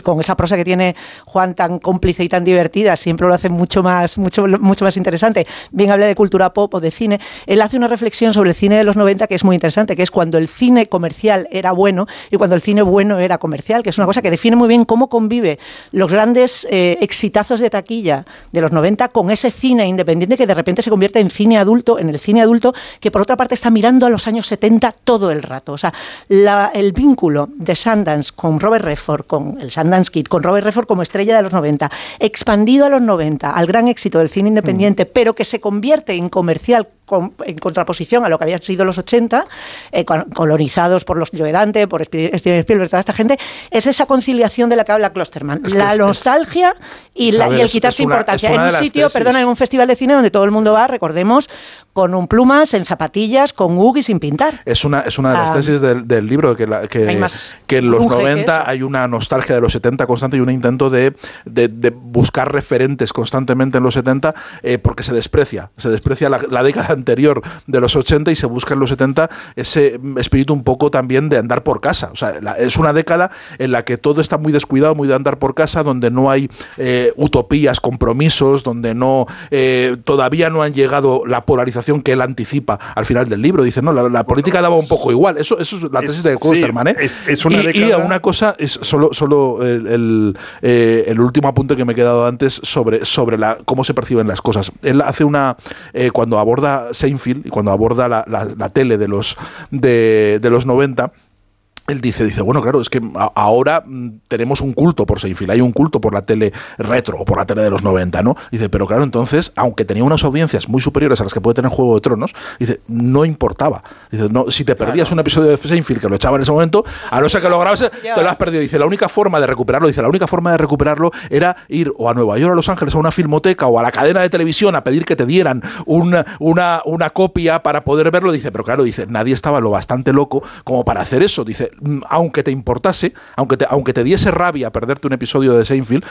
con esa prosa que tiene Juan tan cómplice y tan divertida, siempre lo hace mucho más, mucho, mucho más interesante. Bien hable de cultura pop o de cine. Él hace una reflexión sobre el cine de los 90 que es muy interesante, que es cuando el cine comercial era bueno y cuando el cine bueno era comercial, que es una cosa que define muy bien cómo convive los grandes eh, exitazos de taquilla de los 90 con ese cine independiente que de repente se convierte en cine adulto, en el cine adulto, que por otra parte está mirando a los años 70 todo el rato. O sea, el vínculo de Sundance con Robert Redford, con el Sundance Kid, con Robert Redford como estrella de los 90, expandido a los 90, al gran éxito del cine independiente, pero que se convierte en comercial con- en contraposición a lo que habían sido los 80, eh, colonizados por los Joe Dante, por Steven Spielberg, toda esta gente, es esa conciliación de la que habla Klosterman. Es que la es- nostalgia y, la- y el quitarse una- importancia. En un sitio, tesis. perdona, en un festival de cine donde todo el mundo va, recordemos, con un plumas, en zapatillas, con UG y sin pintar. Es una, es una de las Ah. tesis del, del libro, que, la- que, más que en los grunge que 90 eso. hay una nostalgia de los 70 constante y un intento de, de- de buscar referentes constantemente en los 70 eh, porque se desprecia. Se desprecia la, la década anterior de los 80 y se busca en los 70 ese espíritu un poco también de andar por casa. O sea, la- es una década en la que todo está muy descuidado, muy de andar por casa, donde no hay eh, utopías, compromisos, donde no eh, todavía no han llegado la polarización que él anticipa al final del libro. Dice, no, la, la política daba un poco igual. Eso, eso es la tesis de sí, Klosterman, ¿eh? es- es una y, y década- una cosa, es solo, solo el, el, eh, el último apunte que me he quedado antes sobre, sobre la, cómo se perciben las cosas. Él hace una, eh, cuando aborda Seinfeld y cuando aborda la, la- la tele de los, de, de los 90, él dice, dice, bueno, claro, es que ahora mm, tenemos un culto por Seinfeld, hay un culto por la tele retro o por la tele de los 90, ¿no? Dice, pero claro, entonces, aunque tenía unas audiencias muy superiores a las que puede tener Juego de Tronos, dice, no importaba. Dice, no, si te perdías un episodio de Seinfeld que lo echaba en ese momento, a no ser que lo grabase, te lo has perdido. Dice, la única forma de recuperarlo, dice, la única forma de recuperarlo era ir o a Nueva York, a Los Ángeles, a una filmoteca o a la cadena de televisión a pedir que te dieran una, una, una copia para poder verlo. Dice, pero claro, dice, nadie estaba lo bastante loco como para hacer eso. Dice, "Mm, aunque te importase, aunque te, aunque te diese rabia perderte un episodio de Seinfeld,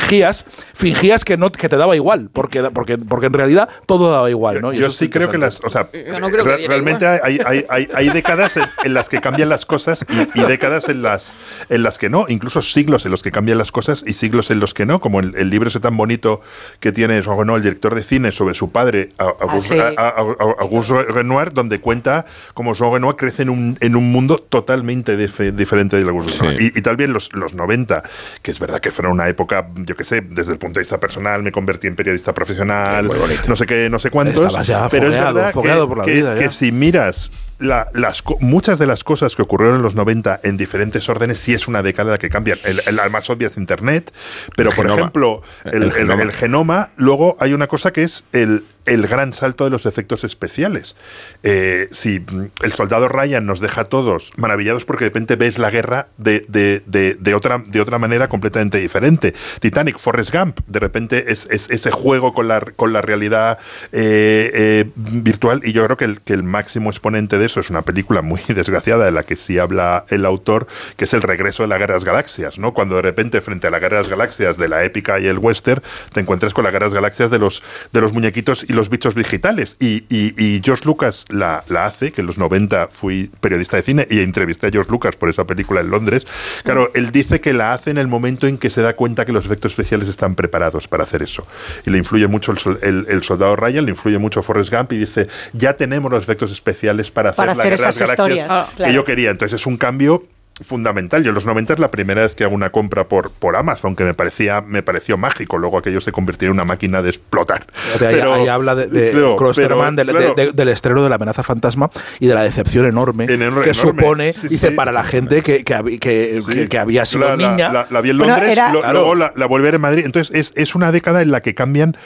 fingías, fingías que no que te daba igual, porque, porque, porque en realidad todo daba igual, ¿no? Y Yo sí creo que las, o sea, no creo re- realmente hay, hay, hay, hay décadas en, en las que cambian las cosas y, y décadas en las, en las que no, incluso siglos en los que cambian las cosas y siglos en los que no, como el, el libro ese tan bonito que tiene Renoir, el director de cine, sobre su padre, A- Auguste, Ah, sí. Auguste Renoir, donde cuenta cómo Jean Renoir crece en un, en un mundo totalmente dife- diferente del Auguste Sí. Y, y también los, los 90, que es verdad que fueron una época, yo qué sé, desde el punto de vista personal, me convertí en periodista profesional, no sé qué, no sé cuántos. Ya pero es fogueado, verdad fogueado que, por la que- vida, que si miras la- las, muchas de las cosas que ocurrieron en los 90 en diferentes órdenes, sí es una década que cambian. El, el- la más obvia es Internet, pero El por genoma. ejemplo, el, genoma. genoma, luego hay una cosa que es el, el gran salto de los efectos especiales. Eh, si el soldado Ryan nos deja a todos maravillados porque de repente ves la guerra de, de- de- de otra, de otra manera completamente diferente. Titanic, Forrest Gump, de repente es, es ese juego con la, con la realidad eh, eh, virtual y yo creo que el, que el máximo exponente de eso es una película muy desgraciada de la que sí habla el autor, que es el regreso de la Guerra de las Galaxias, ¿no? Cuando de repente frente a la Guerra de las Galaxias de la épica y el western te encuentras con la Guerra de las Galaxias de los, de los muñequitos y los bichos digitales y, y, y George Lucas la, la hace, que en los 90 fui periodista de cine y entrevisté a George Lucas por esa película en Londres. Claro, él dice que la hace en el momento en que se da cuenta que los efectos especiales están preparados para hacer eso. Y le influye mucho el, sol- el- el soldado Ryan, le influye mucho Forrest Gump y dice, ya tenemos los efectos especiales para hacer Para la hacer esas Galaxias historias, Ah, que yo quería. Entonces es un cambio fundamental. Yo en los 90 es la primera vez que hago una compra por, por Amazon, que me parecía me pareció mágico. Luego aquello se convirtió en una máquina de explotar. Pero, ahí, habla de, de del, estreno de la amenaza fantasma y de la decepción enorme, que supone, dice, para la gente que, que, había sido niña. La, vi en Londres, luego la, la volví a ver en Madrid. Entonces es, es una década en la que cambian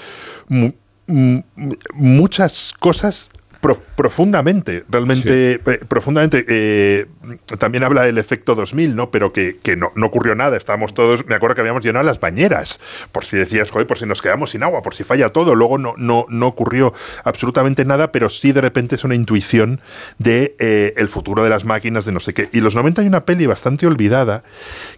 muchas cosas profundamente, realmente profundamente. Eh, también habla del efecto 2000, ¿no? Pero que, no, no, ocurrió nada. Estábamos todos, me acuerdo que habíamos llenado las bañeras, por si decías, joder, por si nos quedamos sin agua, por si falla todo. Luego no, no, no ocurrió absolutamente nada, pero sí de repente es una intuición de eh, el futuro de las máquinas, de no sé qué. Y los 90 hay una peli bastante olvidada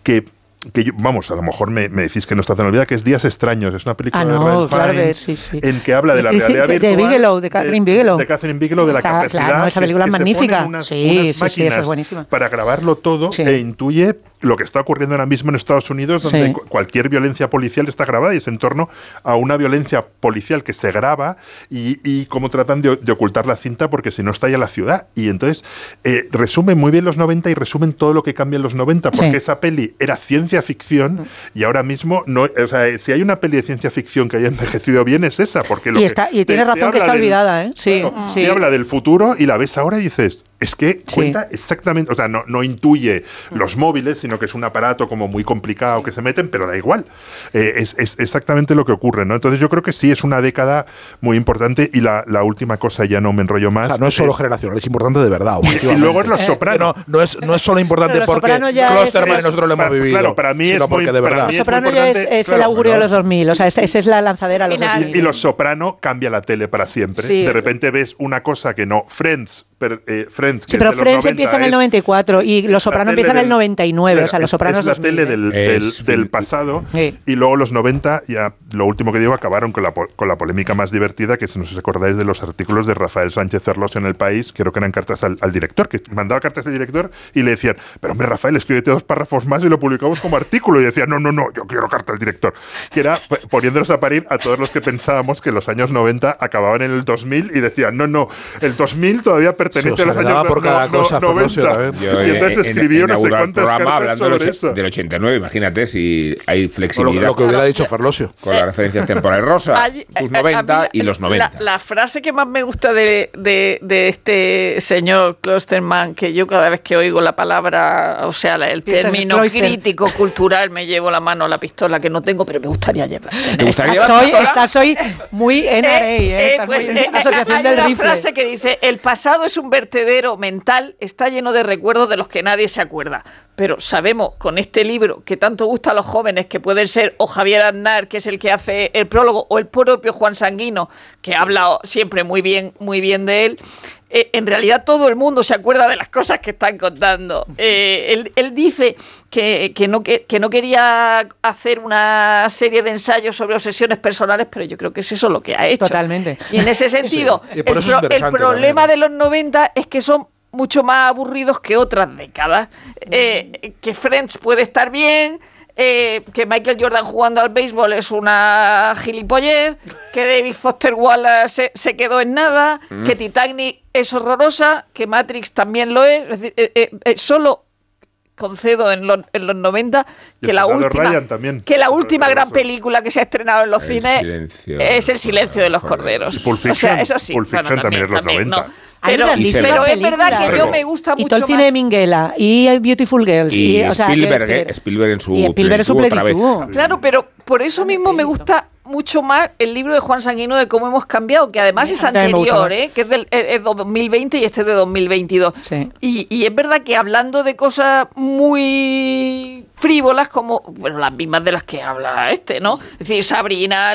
que que vamos, a lo mejor me, decís que no está tan olvidada, que es Días Extraños, es una película ah, de Ralph Fiennes en que habla de la realidad virtual. De Bigelow, de Catherine Bigelow. De, Catherine Bigelow, de la capacidad. Claro, esa película es magnífica. sí, sí, sí, esa es buenísima. Para grabarlo todo e intuye lo que está ocurriendo ahora mismo en Estados Unidos, donde cualquier violencia policial está grabada y es en torno a una violencia policial que se graba y, cómo tratan de, ocultar la cinta porque si no estalla la ciudad. Y entonces eh, resumen muy bien los 90 y resumen todo lo que cambia en los 90, porque esa peli era ciencia ficción y ahora mismo no, o sea, si hay una peli de ciencia ficción que haya envejecido bien es esa, porque lo y, está, y tiene razón que está olvidada, ¿eh? Sí, sí. habla del futuro y la ves ahora y dices, es que cuenta exactamente, o sea, no, no intuye los móviles, sino que es un aparato como muy complicado que se meten, pero da igual. Eh, es, exactamente lo que ocurre, ¿no? Entonces yo creo que sí es una década muy importante y la, última cosa, ya no me enrollo más. O sea, no es solo generacional, es importante de verdad. Y luego es Los eh, Sopranos. no, es, no es solo importante porque Klosterman y nosotros lo hemos vivido. Claro, para mí es muy, de verdad. Los Sopranos ya es, el augurio de los 2000, o sea, esa es la lanzadera a los 2000. Y Los Soprano cambia la tele para siempre. De repente ves una cosa que no. Friends eh, Friends. Sí, pero Friends empieza en el 94 y Los Sopranos empiezan en el 99. o sea, Los Sopranos es la tele del, del, pasado. Y luego los 90, ya lo último que digo, acabaron con la, con la polémica más divertida, que si no os acordáis de los artículos de Rafael Sánchez Cerlos en El País, creo que eran cartas al, director, que mandaba cartas al director y le decían, pero hombre, Rafael, escríbete dos párrafos más y lo publicamos como artículo. Y decía, no, no, no, yo quiero carta al director. Que era poniéndonos a parir a todos los que pensábamos que los años 90 acababan en el 2000 y decían, no, no, el 2000 todavía pertenece a los años por cada cosa, 90. y entonces escribió no sé cuántas cartas hablando sobre del, eso. del 89, imagínate si hay flexibilidad. Lo, que hubiera dicho Ferlosio. Con las referencias temporales rosa, tus 90 y los 90. La, frase que más me gusta de, de, de este señor Klosterman, que yo cada vez que oigo la palabra, o sea, el término crítico cultural, me llevo la mano a la pistola, que no tengo, pero me gustaría llevar. ¿Te gustaría llevar? Estás hoy muy NRA, ¿eh? ¿eh? Estás pues, muy eh, asociación hay una frase que dice, el pasado es un vertedero mental, está lleno de recuerdos de los que nadie se acuerda. Pero sabemos con este libro que tanto gusta a los jóvenes, que pueden ser o Javier Aznar, que es el que hace el prólogo, o el propio Juan Sanguino, que habla siempre muy bien, muy bien de él, eh, en realidad todo el mundo se acuerda de las cosas que están contando. Eh, él, dice que, no, que, no quería hacer una serie de ensayos sobre obsesiones personales, pero yo creo que es eso lo que ha hecho. Totalmente. Y en ese sentido, el, problema de los 90 es que son mucho más aburridos que otras décadas. Eh, que Friends puede estar bien, eh, que Michael Jordan jugando al béisbol es una gilipollez, que David Foster Wallace se, quedó en nada, mm. que Titanic es horrorosa, que Matrix también lo es. Es decir, eh, solo concedo en, los, en los 90 que la última que la última gran película que se ha estrenado en los cines es El silencio de los corderos. o sea, eso sí, también, es los 90. Pero, pero es verdad que yo me gusta mucho y todo el cine de Minghella y Beautiful Girls y, Spielberg, eh, Spielberg en su, y Spielberg su plenitud. Claro, pero por eso mismo me gusta mucho más el libro de Juan Sanguino de cómo hemos cambiado, que además es anterior, ¿eh? que es del 2020 y este es de 2022. Y, y es verdad que hablando de cosas muy frívolas como, bueno, las mismas de las que habla este, ¿no? Es decir, Sabrina,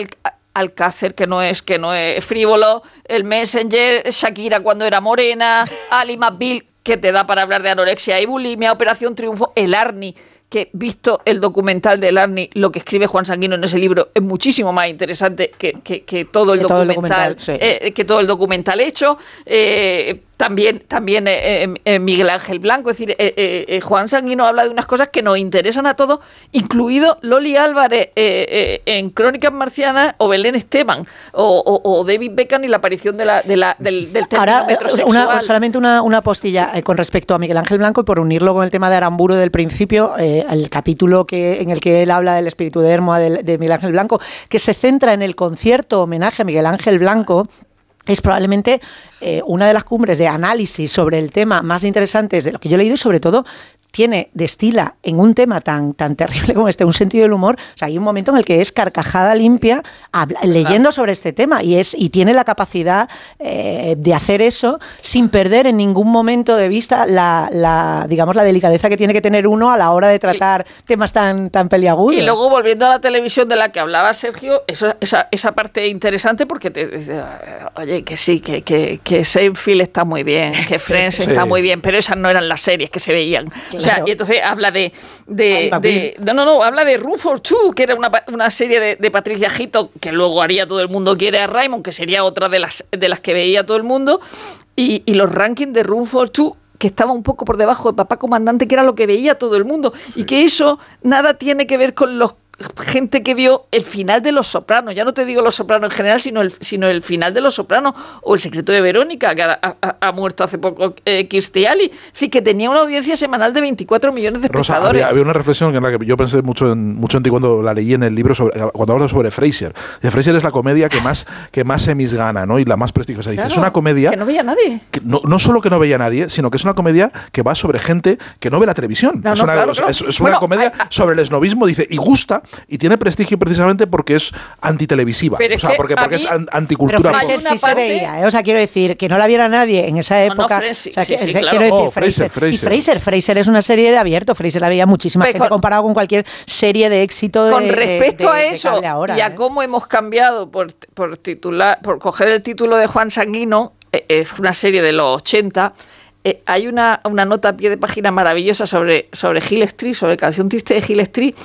Alcácer, que no es, que no es frívolo, el Messenger, Shakira cuando era morena, Ali McBeal, que te da para hablar de anorexia y bulimia, Operación Triunfo, el Arni, que visto el documental del Arni, lo que escribe Juan Sanguino en ese libro es muchísimo más interesante que, todo, el documental, eh, que todo el documental hecho. Eh, también, también eh, eh, Miguel Ángel Blanco. Es decir, Juan Sanguino habla de unas cosas que nos interesan a todos, incluido Loli Álvarez en Crónicas Marcianas o Belén Esteban o, David Beckham y la aparición de la, de la, del, del Ahora, solamente una, una postilla con respecto a Miguel Ángel Blanco y por unirlo con el tema de Aramburu del principio, el capítulo que, en el que él habla del espíritu de Hermoa de, de Miguel Ángel Blanco, que se centra en el concierto homenaje a Miguel Ángel Blanco es probablemente eh, una de las cumbres de análisis sobre el tema más interesantes de lo que yo he leído y sobre todo tiene, destila en un tema tan, tan terrible como este, un sentido del humor, o sea, hay un momento en el que es carcajada limpia leyendo sobre este tema y, es, y tiene la capacidad eh, de hacer eso sin perder en ningún momento de vista la, digamos, la delicadeza que tiene que tener uno a la hora de tratar temas tan, tan peliagudos. Y luego, volviendo a la televisión de la que hablaba Sergio, esa, esa parte interesante porque te dice, oye, que sí, que, que, que Seinfeld está muy bien, que Friends está muy bien, pero esas no eran las series que se veían. O sea, y entonces habla de, de, no, no, no, habla de Room for Two, que era una, una serie de, de, Patricia Gito, que luego haría todo el mundo quiere a Raymond, que sería otra de las, de las que veía todo el mundo, y, y los rankings de Room for Two que estaba un poco por debajo de Papá Comandante, que era lo que veía todo el mundo, y que eso nada tiene que ver con los gente que vio el final de Los Sopranos, ya no te digo Los Sopranos en general, sino el, sino el final de Los Sopranos, o El secreto de Verónica, que ha, muerto hace poco eh, Cristiali, en que tenía una audiencia semanal de 24 millones de espectadores. había, una reflexión en la que yo pensé mucho en, mucho en ti cuando la leí en el libro, sobre, cuando hablo sobre Fraser. De Fraser es la comedia que más, que más semis gana, ¿no? Y la más prestigiosa. Dice, es una comedia... Que no veía nadie. no, no, solo que no veía nadie, sino que es una comedia que va sobre gente que no ve la televisión. es, una, es, una, comedia sobre el esnovismo, dice, y gusta, y tiene prestigio precisamente porque es antitelevisiva. o sea, porque, porque es anticultura. Pero sí se veía, ¿eh? o sea, quiero decir, que no la viera nadie en esa época. quiero decir, Fraser, Y Fraser, Fraser es una serie de abierto, Fraser la veía muchísima gente comparado con cualquier serie de éxito de, Con respecto a eso y a ¿eh? cómo hemos cambiado por, por, titular, por coger el título de Juan Sanguino, es eh, una serie de los 80, hay una, una, nota a pie de página maravillosa sobre, sobre Hill Street, sobre Canción Triste de Hill Street,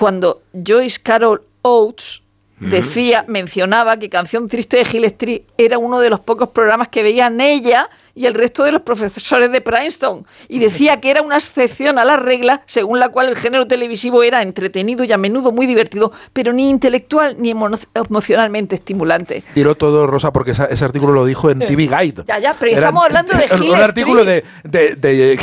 cuando Joyce Carol Oates decía, mencionaba que Canción Triste de Street era uno de los pocos programas que veían ella y el resto de los profesores de Princeton. Y decía que era una excepción a la regla según la cual el género televisivo era entretenido y a menudo muy divertido, pero ni intelectual ni emocionalmente estimulante. Tiró todo, Rosa, porque ese, artículo lo dijo en TV Guide. Ya, ya, pero estamos hablando de Hill Un artículo de, de,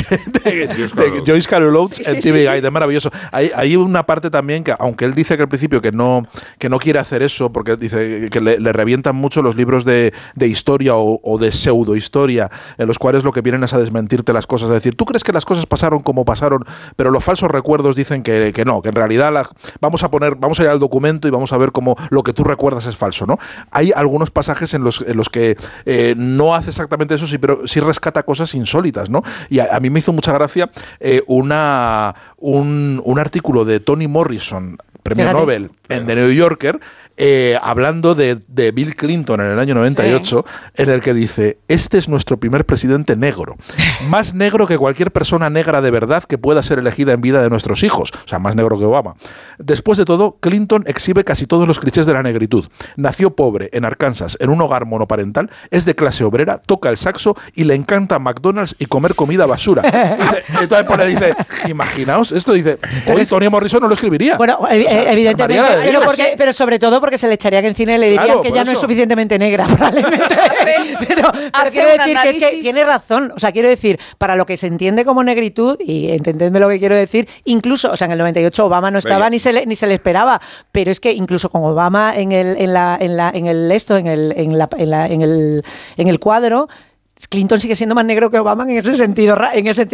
Joyce Carol Oates en TV Guide, es maravilloso. Hay, hay, una parte también que, aunque él dice que al principio que no, que no quiere hacer eso, porque dice que le, revientan mucho los libros de, historia o, o de pseudohistoria en los cuales lo que vienen es a desmentirte las cosas. Es decir, tú crees que las cosas pasaron como pasaron, pero los falsos recuerdos dicen que, no, que en realidad vamos a poner, vamos a ir al documento y vamos a ver cómo lo que tú recuerdas es falso, ¿no? Hay algunos pasajes en los, en los que eh, no hace exactamente eso, sí, pero sí rescata cosas insólitas, ¿no? Y a, mí me hizo mucha gracia eh, una, un, un artículo de Tony Morrison premio Nobel en The New Yorker, eh, hablando de, Bill Clinton en el año 98, en el que dice, este es nuestro primer presidente negro, más negro que cualquier persona negra de verdad que pueda ser elegida en vida de nuestros hijos, o sea, más negro que Obama. Después de todo, Clinton exhibe casi todos los clichés de la negritud. Nació pobre en Arkansas, en un hogar monoparental, es de clase obrera, toca el saxo y le encanta McDonald's y comer comida basura. Entonces pone, dice, imaginaos, esto dice, hoy Tony Morrison no lo escribiría. Bueno, evidentemente, pero, sobre todo porque se le echaría que en cine le dirían que ya no es suficientemente negra, probablemente. pero, quiero decir que es que tiene razón. O sea, quiero decir, para lo que se entiende como negritud, y entendedme lo que quiero decir, incluso, o sea, en el 98 Obama no estaba ni se le, ni se le esperaba, pero es que incluso con Obama en el, en la, en la, en el esto, en el, en la, en la, en el, en el cuadro, Clinton sigue siendo más negro que Obama en ese sentido, en ese,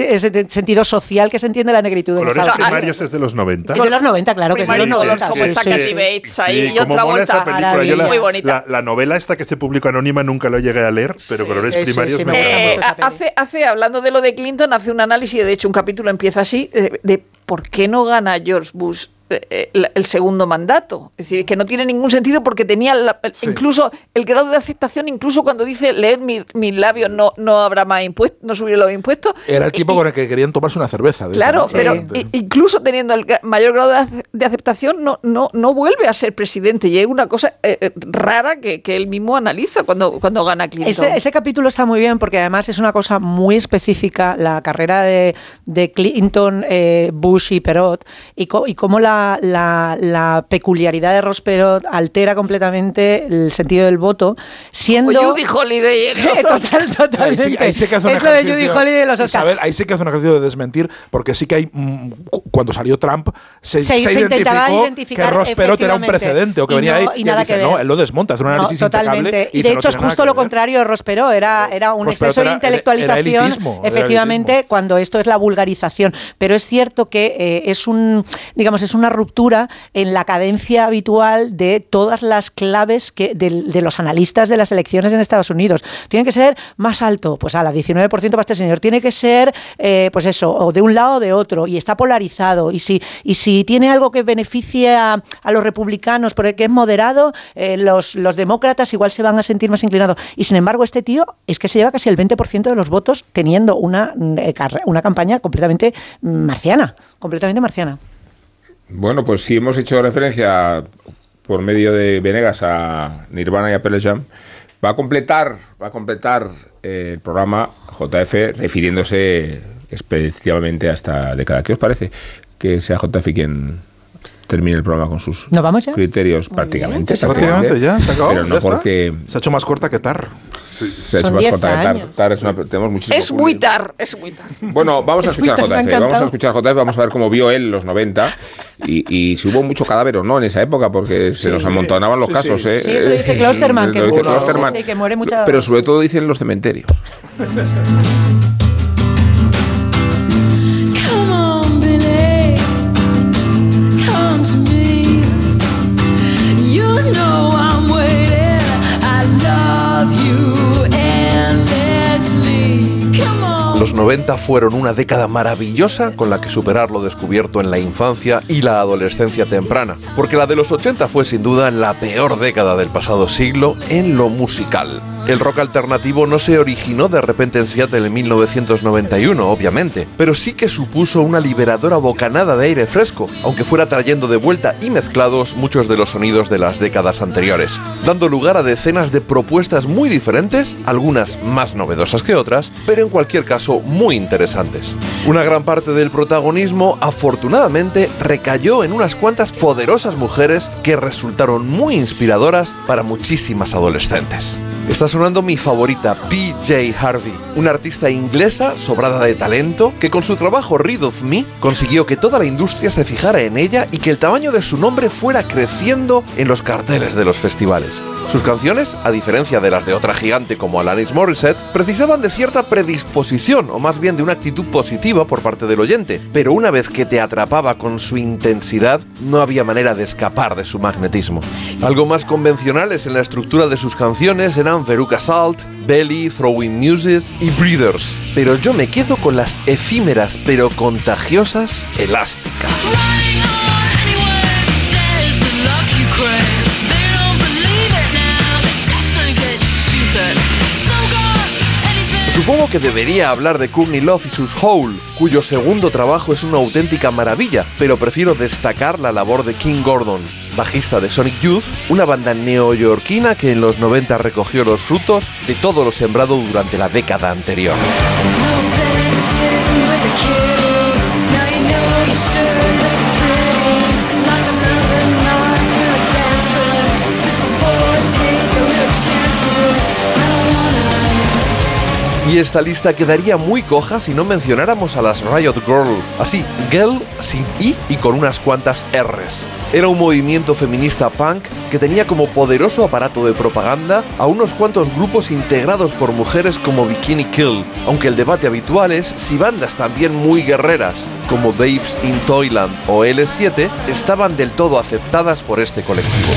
sentido social que se entiende la negritud. Colores primarios es de los 90. Es de los 90, claro que es de los 90. Como está Kathy Bates ahí y otra vuelta. la, muy bonita. La, novela esta que se publicó anónima nunca lo llegué a leer, pero Colores primarios me, eh, hace, hace, hablando de lo de Clinton, hace un análisis, de hecho un capítulo empieza así, de, de por qué no gana George Bush eh, el, segundo mandato. Es decir, que no tiene ningún sentido porque tenía incluso el grado de aceptación, incluso cuando dice leer mis mi labios no, no habrá más impuestos, no subiré los impuestos. Era el tipo con el que querían tomarse una cerveza. Claro, pero incluso teniendo el mayor grado de, aceptación, no, no, no vuelve a ser presidente. Y es una cosa eh, eh, rara que, que, él mismo analiza cuando, cuando gana Clinton. Ese, ese, capítulo está muy bien porque además es una cosa muy específica, la carrera de, de Clinton, Bush y Perot, y, y cómo la la, peculiaridad de Ross Perot altera completamente el sentido del voto, siendo... O Judy Holiday. Total, totalmente. Ahí sí, que hace un es lo de Judy Holiday los Isabel, ahí sí que hace un ejercicio de desmentir, porque sí que hay... Mm, cuando salió Trump, se, se, se identificó que Ross Perot era un precedente, o que venía ahí y, dice, no, él lo desmonta, hace un análisis totalmente. Y, de hecho es justo lo contrario de Ross Perot, era, era un exceso de intelectualización, efectivamente, cuando esto es la vulgarización. Pero es cierto que eh, es un, digamos, es una ruptura en la cadencia habitual de todas las claves que, de, los analistas de las elecciones en Estados Unidos. Tiene que ser más alto, pues a la 19% para este señor. Tiene que ser, eh, pues eso, o de un lado o de otro, y está polarizado. Y si, y si tiene algo que beneficie a, los republicanos porque es moderado, eh, los, los demócratas igual se van a sentir más inclinados. Y sin embargo, este tío es que se lleva casi el 20% de los votos teniendo una, eh, una campaña completamente marciana, completamente marciana. Bueno, pues si hemos hecho referencia por medio de Venegas a Nirvana y a Pearl Jam. Va a completar, va a completar eh, el programa JF refiriéndose especialmente a esta década. ¿Qué os parece que sea JF quien termine el programa con sus criterios prácticamente. Prácticamente ya, se acabó. Pero no porque... Se ha hecho más corta que TAR. Se ha hecho más corta que TAR. TAR es una, tenemos es muy TAR, es muy TAR. Bueno, vamos a escuchar a JF. Vamos a escuchar a JF, vamos a ver cómo vio él los 90 y, y si hubo mucho cadáver o no en esa época, porque se nos amontonaban los casos. Sí, ¿eh? sí eso dice Klosterman, que, dice Klosterman, que muere mucha... Pero sobre todo dicen los cementerios. Los 90 fueron una década maravillosa con la que superar lo descubierto en la infancia y la adolescencia temprana, porque la de los 80 fue sin duda la peor década del pasado siglo en lo musical. El rock alternativo no se originó de repente en Seattle en 1991, obviamente, pero sí que supuso una liberadora bocanada de aire fresco, aunque fuera trayendo de vuelta y mezclados muchos de los sonidos de las décadas anteriores, dando lugar a decenas de propuestas muy diferentes, algunas más novedosas que otras, pero en cualquier caso muy interesantes. Una gran parte del protagonismo, afortunadamente, recayó en unas cuantas poderosas mujeres que resultaron muy inspiradoras para muchísimas adolescentes. Está sonando mi favorita, PJ Harvey, una artista inglesa sobrada de talento que con su trabajo Read of Me consiguió que toda la industria se fijara en ella y que el tamaño de su nombre fuera creciendo en los carteles de los festivales. Sus canciones, a diferencia de las de otra gigante como Alanis Morissette, precisaban de cierta predisposición o más bien de una actitud positiva por parte del oyente, pero una vez que te atrapaba con su intensidad, no había manera de escapar de su magnetismo. Algo más convencionales en la estructura de sus canciones eran Veruca Salt, Belly, Throwing Muses y Breeders, pero yo me quedo con las efímeras pero contagiosas Elástica. Supongo que debería hablar de Courtney Love y sus Hole, cuyo segundo trabajo es una auténtica maravilla, pero prefiero destacar la labor de King Gordon, bajista de Sonic Youth, una banda neoyorquina que en los 90 recogió los frutos de todo lo sembrado durante la década anterior. Y esta lista quedaría muy coja si no mencionáramos a las Riot Girl, así, Girl sin I y con unas cuantas R's. Era un movimiento feminista punk que tenía como poderoso aparato de propaganda a unos cuantos grupos integrados por mujeres como Bikini Kill, aunque el debate habitual es si bandas también muy guerreras, como Babes in Toyland o L7, estaban del todo aceptadas por este colectivo.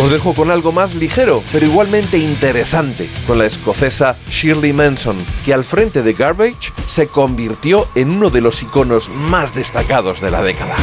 Os dejo con algo más ligero, pero igualmente interesante, con la escocesa Shirley Manson, que al frente de Garbage se convirtió en uno de los iconos más destacados de la década.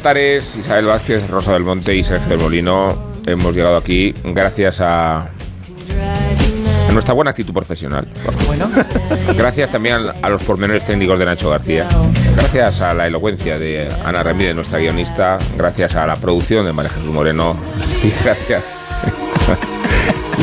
Altares, Isabel Vázquez, Rosa del Monte y Sergio del Molino hemos llegado aquí gracias a, a nuestra buena actitud profesional. Bueno. Gracias también a los pormenores técnicos de Nacho García. Gracias a la elocuencia de Ana Ramírez, nuestra guionista. Gracias a la producción de María Jesús Moreno. Y gracias.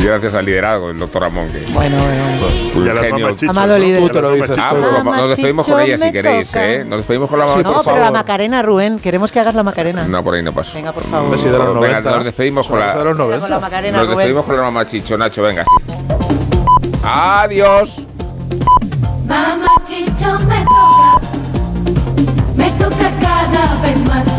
Gracias al liderazgo del doctor Ramón. Que bueno, bueno. Un genio. Amado líder. lo dices. Ah, nos despedimos con ella si queréis. ¿eh? Nos despedimos con la mamá, No, pero la Macarena, Rubén. Queremos que hagas la Macarena. No, por ahí no paso. Venga, por favor. Venga, nos despedimos con la, Macarena, Nos despedimos con la mamá Chicho, Nacho. Venga, sí. Adiós. Mamá Chicho me toca, me toca cada vez más.